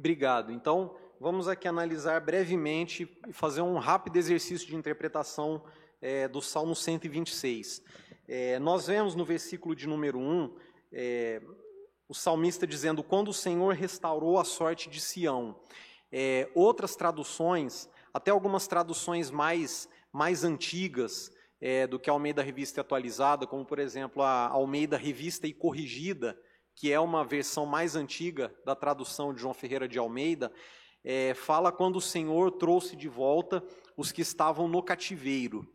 Obrigado. Então, vamos aqui analisar brevemente e fazer um rápido exercício de interpretação é, do Salmo 126. É, nós vemos no versículo de número 1 é, o salmista dizendo: Quando o Senhor restaurou a sorte de Sião. Outras traduções, até algumas traduções mais, mais antigas, do que a Almeida Revista Atualizada, como por exemplo a Almeida Revista e Corrigida, que é uma versão mais antiga da tradução de João Ferreira de Almeida, é, fala quando o Senhor trouxe de volta os que estavam no cativeiro.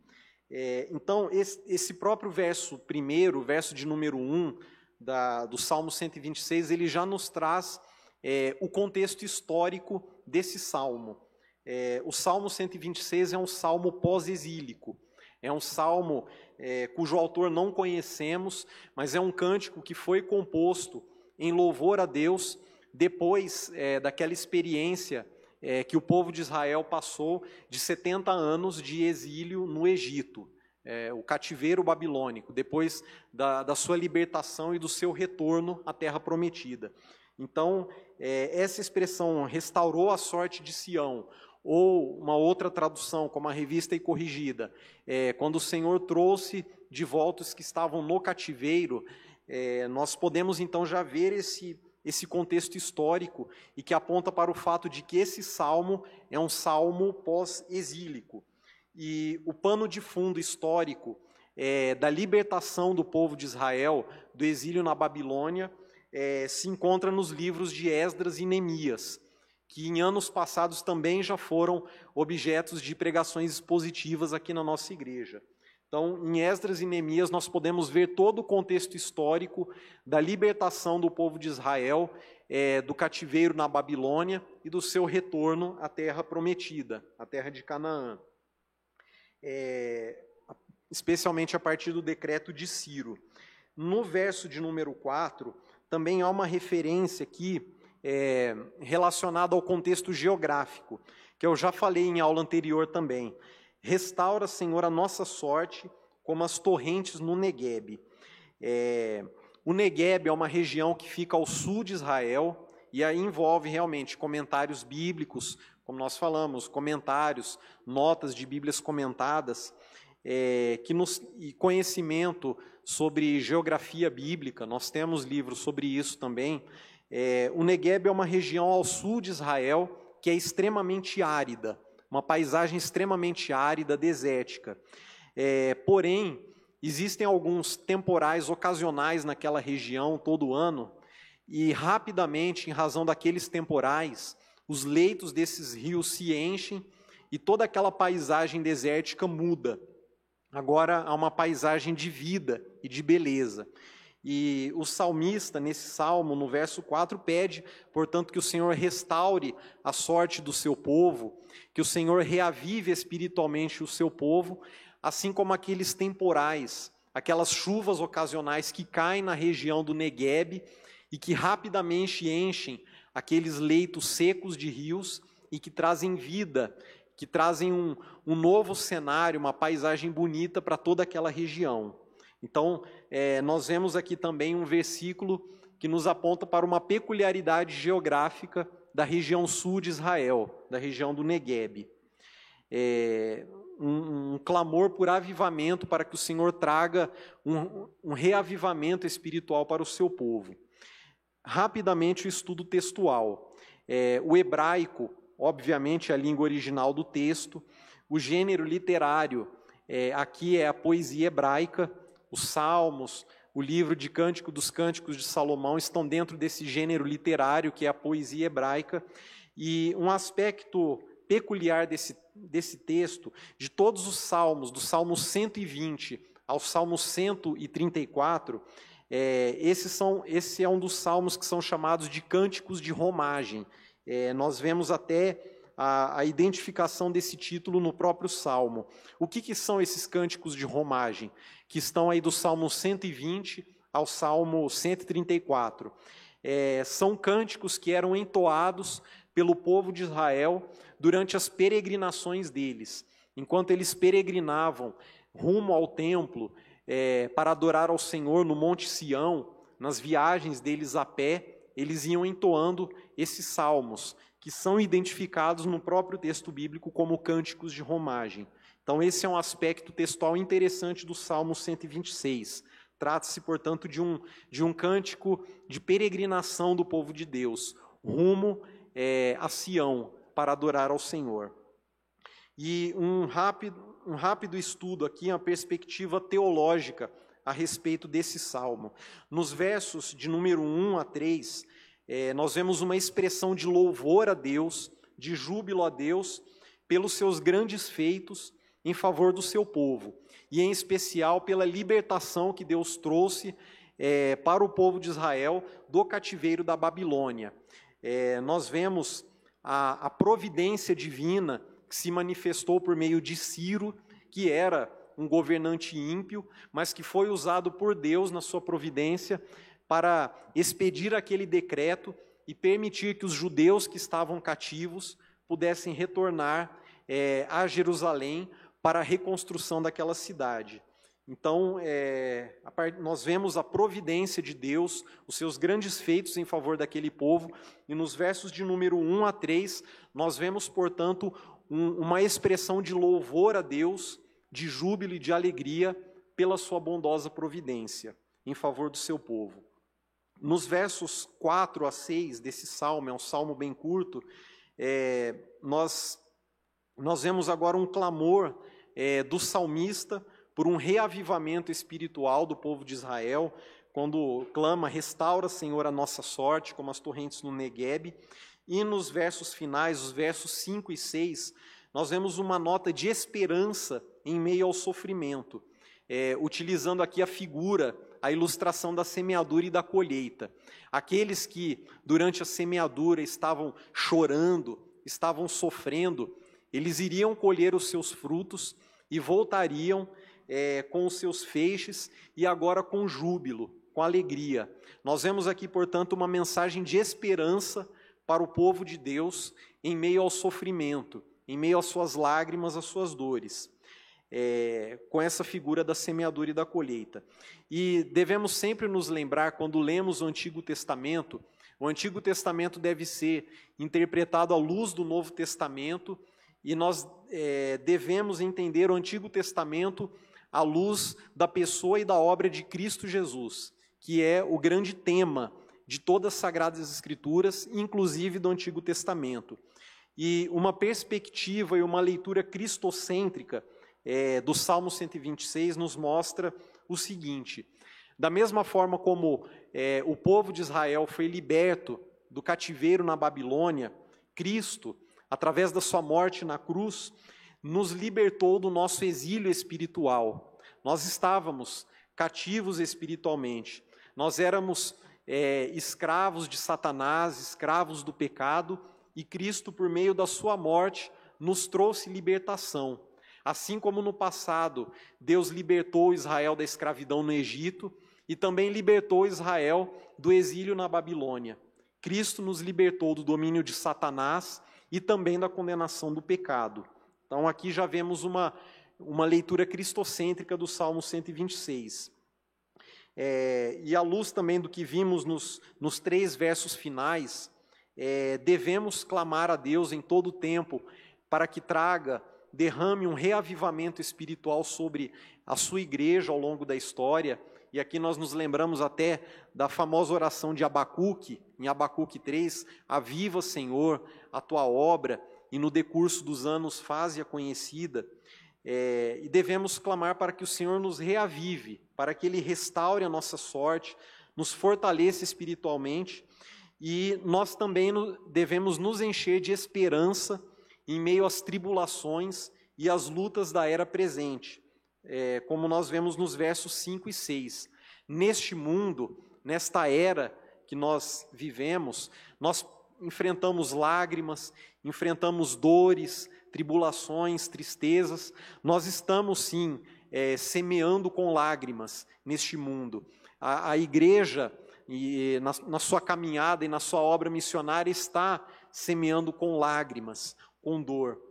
É, então, esse, esse, próprio verso primeiro, verso de número 1 da, do Salmo 126, ele já nos traz é, o contexto histórico desse salmo. É, o Salmo 126 é um salmo pós-exílico. É um salmo é, cujo autor não conhecemos, mas é um cântico que foi composto em louvor a Deus depois é, daquela experiência é, que o povo de Israel passou de 70 anos de exílio no Egito, é, o cativeiro babilônico, depois da, da, sua libertação e do seu retorno à terra prometida. Então, é, essa expressão restaurou a sorte de Sião, ou uma outra tradução, como a revista e corrigida, é, quando o Senhor trouxe de volta os que estavam no cativeiro, é, nós podemos então já ver esse, esse contexto histórico e que aponta para o fato de que esse salmo é um salmo pós-exílico. E o pano de fundo histórico é, da libertação do povo de Israel do exílio na Babilônia é, se encontra nos livros de Esdras e Neemias que em anos passados também já foram objetos de pregações expositivas aqui na nossa igreja. Então, em Esdras e Neemias, nós podemos ver todo o contexto histórico da libertação do povo de Israel é, do cativeiro na Babilônia e do seu retorno à terra prometida, à terra de Canaã. É, especialmente a partir do decreto de Ciro. No verso de número 4, também há uma referência aqui é, relacionado ao contexto geográfico, que eu já falei em aula anterior também. Restaura, Senhor, a nossa sorte como as torrentes no Negueb. É, o Negueb é uma região que fica ao sul de Israel e aí envolve realmente comentários bíblicos, como nós falamos, comentários, notas de Bíblias comentadas, é, que nos, e conhecimento sobre geografia bíblica. Nós temos livros sobre isso também. É, o Negueb é uma região ao sul de Israel que é extremamente árida, uma paisagem extremamente árida, desértica. É, porém, existem alguns temporais ocasionais naquela região todo ano, e rapidamente, em razão daqueles temporais, os leitos desses rios se enchem e toda aquela paisagem desértica muda. Agora há uma paisagem de vida e de beleza. E o salmista, nesse salmo, no verso 4, pede, portanto, que o Senhor restaure a sorte do seu povo, que o Senhor reavive espiritualmente o seu povo, assim como aqueles temporais, aquelas chuvas ocasionais que caem na região do Negueb e que rapidamente enchem aqueles leitos secos de rios e que trazem vida, que trazem um, um novo cenário, uma paisagem bonita para toda aquela região. Então, é, nós vemos aqui também um versículo que nos aponta para uma peculiaridade geográfica da região sul de Israel, da região do Negueb. É, um, um, clamor por avivamento para que o Senhor traga um, um reavivamento espiritual para o seu povo. Rapidamente o estudo textual. É, o hebraico, obviamente, é a língua original do texto. O gênero literário, é, aqui é a poesia hebraica os Salmos, o livro de Cântico dos Cânticos de Salomão estão dentro desse gênero literário que é a poesia hebraica. E um aspecto peculiar desse, desse texto, de todos os salmos, do Salmo 120 ao Salmo 134, é, esses são, esse é um dos salmos que são chamados de cânticos de romagem. É, nós vemos até a, a, identificação desse título no próprio Salmo. O que, que são esses cânticos de romagem? Que estão aí do Salmo 120 ao Salmo 134. É, são cânticos que eram entoados pelo povo de Israel durante as peregrinações deles. Enquanto eles peregrinavam rumo ao templo é, para adorar ao Senhor no Monte Sião, nas viagens deles a pé, eles iam entoando esses salmos que são identificados no próprio texto bíblico como cânticos de romagem. Então, esse é um aspecto textual interessante do Salmo 126. Trata-se, portanto, de um, de um cântico de peregrinação do povo de Deus, rumo é, a Sião, para adorar ao Senhor. E um rápido, um rápido estudo aqui, uma perspectiva teológica a respeito desse salmo. Nos versos de número 1 a 3, é, nós vemos uma expressão de louvor a Deus, de júbilo a Deus, pelos seus grandes feitos em favor do seu povo, e em especial pela libertação que Deus trouxe é, para o povo de Israel do cativeiro da Babilônia. É, nós vemos a, a providência divina que se manifestou por meio de Ciro, que era um governante ímpio, mas que foi usado por Deus na sua providência para expedir aquele decreto e permitir que os judeus que estavam cativos pudessem retornar é, a Jerusalém para a reconstrução daquela cidade. Então, é, nós vemos a providência de Deus, os seus grandes feitos em favor daquele povo, e nos versos de número 1 a 3, nós vemos, portanto, um, uma expressão de louvor a Deus, de júbilo e de alegria pela sua bondosa providência em favor do seu povo. Nos versos 4 a 6 desse salmo, é um salmo bem curto, é, nós, nós vemos agora um clamor é, do salmista por um reavivamento espiritual do povo de Israel, quando clama, restaura, Senhor, a nossa sorte, como as torrentes no Negueb. E nos versos finais, os versos 5 e 6, nós vemos uma nota de esperança em meio ao sofrimento, é, utilizando aqui a figura, a ilustração da semeadura e da colheita. Aqueles que, durante a semeadura, estavam chorando, estavam sofrendo, eles iriam colher os seus frutos e voltariam é, com os seus feixes e agora com júbilo, com alegria. Nós vemos aqui, portanto, uma mensagem de esperança para o povo de Deus em meio ao sofrimento, em meio às suas lágrimas, às suas dores. É, com essa figura da semeadura e da colheita. E devemos sempre nos lembrar, quando lemos o Antigo Testamento, o Antigo Testamento deve ser interpretado à luz do Novo Testamento, e nós é, devemos entender o Antigo Testamento à luz da pessoa e da obra de Cristo Jesus, que é o grande tema de todas as Sagradas Escrituras, inclusive do Antigo Testamento. E uma perspectiva e uma leitura cristocêntrica é, do Salmo 126 nos mostra o seguinte: da mesma forma como é, o povo de Israel foi liberto do cativeiro na Babilônia, Cristo, através da sua morte na cruz, nos libertou do nosso exílio espiritual. Nós estávamos cativos espiritualmente, nós éramos é, escravos de Satanás, escravos do pecado, e Cristo, por meio da sua morte, nos trouxe libertação. Assim como no passado, Deus libertou Israel da escravidão no Egito e também libertou Israel do exílio na Babilônia. Cristo nos libertou do domínio de Satanás e também da condenação do pecado. Então, aqui já vemos uma, uma leitura cristocêntrica do Salmo 126. É, e à luz também do que vimos nos, nos três versos finais, é, devemos clamar a Deus em todo o tempo para que traga, derrame um reavivamento espiritual sobre a sua igreja ao longo da história. E aqui nós nos lembramos até da famosa oração de Abacuque, em Abacuque 3, aviva, Senhor, a tua obra, e no decurso dos anos faze-a conhecida. É, e devemos clamar para que o Senhor nos reavive, para que Ele restaure a nossa sorte, nos fortaleça espiritualmente, e nós também devemos nos encher de esperança em meio às tribulações e às lutas da era presente, é, como nós vemos nos versos 5 e 6. Neste mundo, nesta era que nós vivemos, nós enfrentamos lágrimas, enfrentamos dores, tribulações, tristezas, nós estamos sim é, semeando com lágrimas neste mundo. A, a igreja, e, na, na sua caminhada e na sua obra missionária, está semeando com lágrimas, com dor.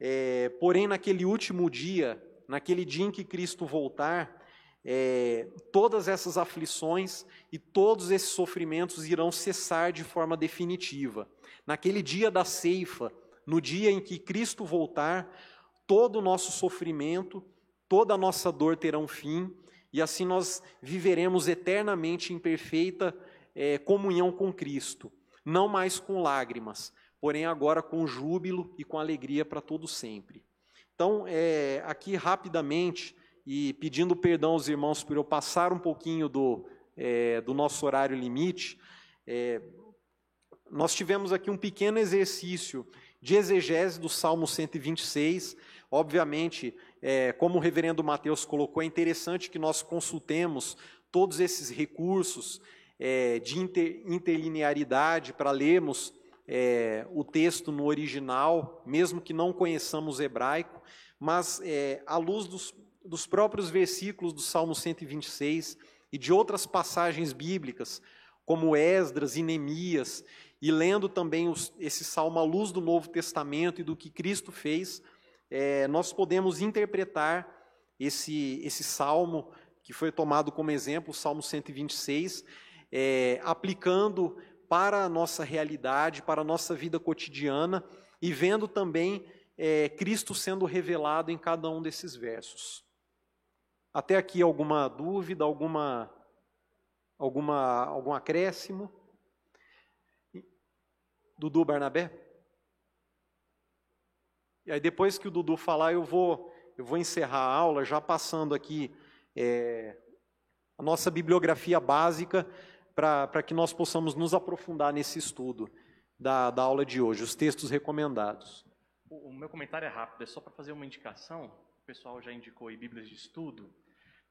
É, porém, naquele último dia, naquele dia em que Cristo voltar, é, todas essas aflições e todos esses sofrimentos irão cessar de forma definitiva. Naquele dia da ceifa, no dia em que Cristo voltar, todo o nosso sofrimento, toda a nossa dor terão fim, e assim nós viveremos eternamente em perfeita é, comunhão com Cristo, não mais com lágrimas, porém agora com júbilo e com alegria para todo sempre. Então, é, aqui rapidamente, e pedindo perdão aos irmãos por eu passar um pouquinho do, é, do nosso horário limite, é, nós tivemos aqui um pequeno exercício de exegese do Salmo 126. Obviamente, é, como o reverendo Mateus colocou, é interessante que nós consultemos todos esses recursos é, de inter, interlinearidade para lermos é, o texto no original, mesmo que não conheçamos hebraico, mas é, à luz dos, dos próprios versículos do Salmo 126 e de outras passagens bíblicas, como Esdras e Neemias, e lendo também os, esse salmo à luz do Novo Testamento e do que Cristo fez, é, nós podemos interpretar esse, esse salmo, que foi tomado como exemplo, o Salmo 126, é, aplicando para a nossa realidade, para a nossa vida cotidiana, e vendo também é, Cristo sendo revelado em cada um desses versos. Até aqui alguma dúvida, alguma, alguma, algum acréscimo? Dudu Barnabé? E aí depois que o Dudu falar, eu vou, eu vou encerrar a aula já passando aqui é, a nossa bibliografia básica para que nós possamos nos aprofundar nesse estudo da, da aula de hoje, os textos recomendados. O, o meu comentário é rápido, é só para fazer uma indicação. O pessoal já indicou aí Bíblias de estudo.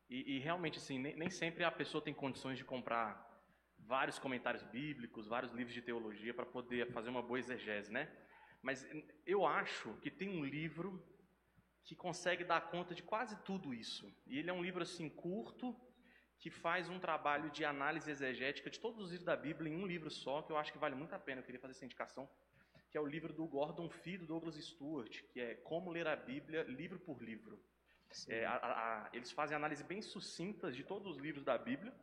E, e realmente, assim, nem, nem sempre a pessoa tem condições de comprar vários comentários bíblicos, vários livros de teologia para poder fazer uma boa exegese, né? Mas eu acho que tem um livro que consegue dar conta de quase tudo isso. E ele é um livro assim curto, que faz um trabalho de análise exegética de todos os livros da Bíblia em um livro só, que eu acho que vale muito a pena. Eu queria fazer essa indicação, que é o livro do Gordon Fee, do Douglas Stewart, que é Como Ler a Bíblia, livro por livro. É, a, a, eles fazem análise bem sucintas de todos os livros da Bíblia,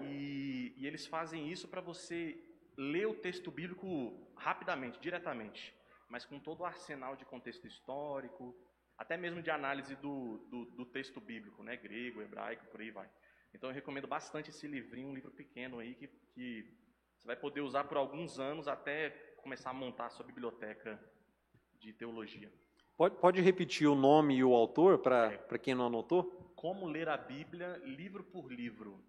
e, e eles fazem isso para você ler o texto bíblico rapidamente, diretamente, mas com todo o arsenal de contexto histórico, até mesmo de análise do, do, do texto bíblico, né, grego, hebraico, por aí vai. Então eu recomendo bastante esse livrinho, um livro pequeno aí que, que você vai poder usar por alguns anos até começar a montar a sua biblioteca de teologia. Pode, pode repetir o nome e o autor para é. quem não anotou? Como ler a Bíblia livro por livro.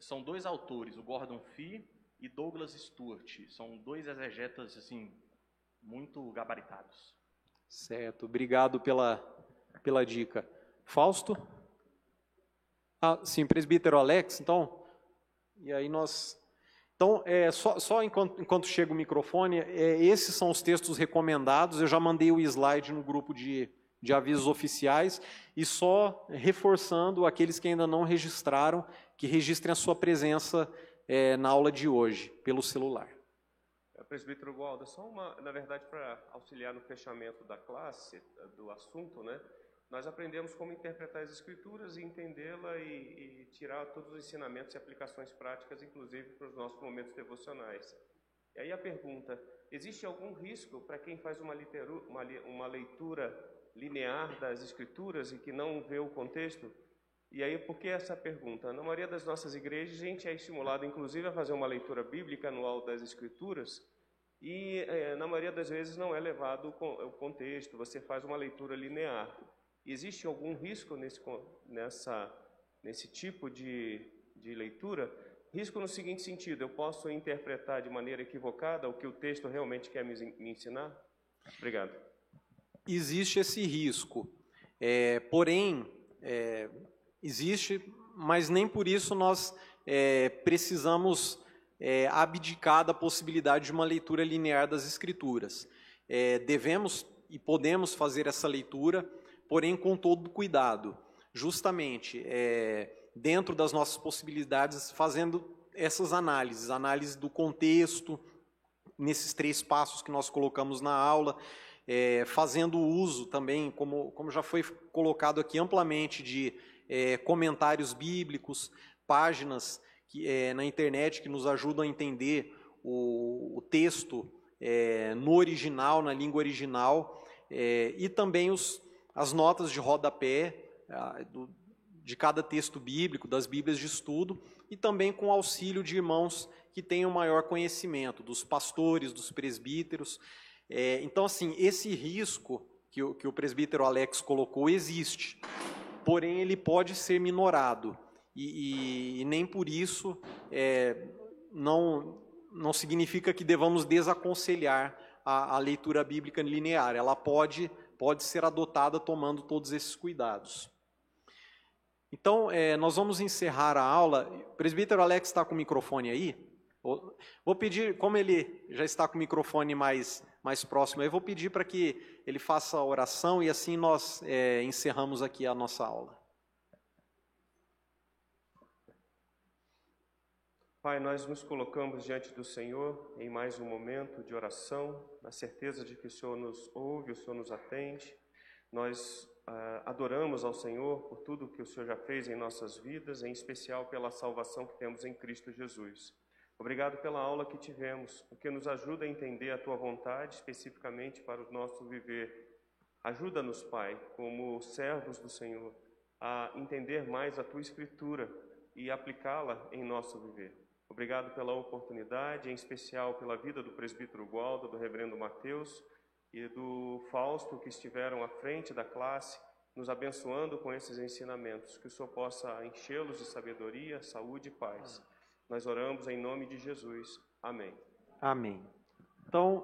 São dois autores, o Gordon Fee e Douglas Stewart. São dois exegetas assim muito gabaritados. Certo, obrigado pela, pela dica. Fausto? Ah, sim, presbítero Alex, então. E aí nós. Então, é, só, só enquanto, enquanto chega o microfone, é, esses são os textos recomendados. Eu já mandei o slide no grupo de, de avisos oficiais. E só reforçando aqueles que ainda não registraram, que registrem a sua presença é, na aula de hoje, pelo celular. É, presbítero Gualda, só uma, na verdade, para auxiliar no fechamento da classe, do assunto, né? Nós aprendemos como interpretar as escrituras e entendê-la e, e, tirar todos os ensinamentos e aplicações práticas, inclusive para os nossos momentos devocionais. E aí a pergunta, existe algum risco para quem faz uma, literu, uma, uma leitura linear das escrituras e que não vê o contexto? E aí, por que essa pergunta? Na maioria das nossas igrejas, a gente é estimulado, inclusive, a fazer uma leitura bíblica anual das Escrituras, e é, na maioria das vezes não é levado o contexto, você faz uma leitura linear. Existe algum risco nesse, nessa, nesse tipo de, de leitura? Risco no seguinte sentido: eu posso interpretar de maneira equivocada o que o texto realmente quer me, me ensinar? Obrigado. Existe esse risco. É, porém, é, existe, mas nem por isso nós é, precisamos é, abdicar da possibilidade de uma leitura linear das Escrituras. É, devemos e podemos fazer essa leitura porém com todo cuidado, justamente é, dentro das nossas possibilidades, fazendo essas análises, análise do contexto, nesses três passos que nós colocamos na aula, é, fazendo uso também, como, como já foi colocado aqui amplamente, de é, comentários bíblicos, páginas que, é, na internet que nos ajudam a entender o, o texto é, no original, na língua original, é, e também os, as notas de rodapé ah, de cada texto bíblico, das Bíblias de estudo, e também com auxílio de irmãos que tenham maior conhecimento, dos pastores, dos presbíteros. É, então, assim, esse risco que o, que o presbítero Alex colocou existe, porém ele pode ser minorado, e, e, e nem por isso é, não, não significa que devamos desaconselhar a, a leitura bíblica linear. Ela pode pode ser adotada tomando todos esses cuidados. Então, é, nós vamos encerrar a aula. O presbítero Alex está com o microfone aí. Vou pedir, como ele já está com o microfone mais, mais próximo, eu vou pedir para que ele faça a oração e assim nós é, encerramos aqui a nossa aula. Pai, nós nos colocamos diante do Senhor em mais um momento de oração, na certeza de que o Senhor nos ouve, o Senhor nos atende. Nós ah, adoramos ao Senhor por tudo que o Senhor já fez em nossas vidas, em especial pela salvação que temos em Cristo Jesus. Obrigado pela aula que tivemos, porque nos ajuda a entender a Tua vontade especificamente para o nosso viver. Ajuda-nos, Pai, como servos do Senhor, a entender mais a tua Escritura e aplicá-la em nosso viver. Obrigado pela oportunidade, em especial pela vida do presbítero Gualdo, do reverendo Mateus e do Fausto, que estiveram à frente da classe, nos abençoando com esses ensinamentos. Que o Senhor possa enchê-los de sabedoria, saúde e paz. Nós oramos em nome de Jesus. Amém. Amém. Então,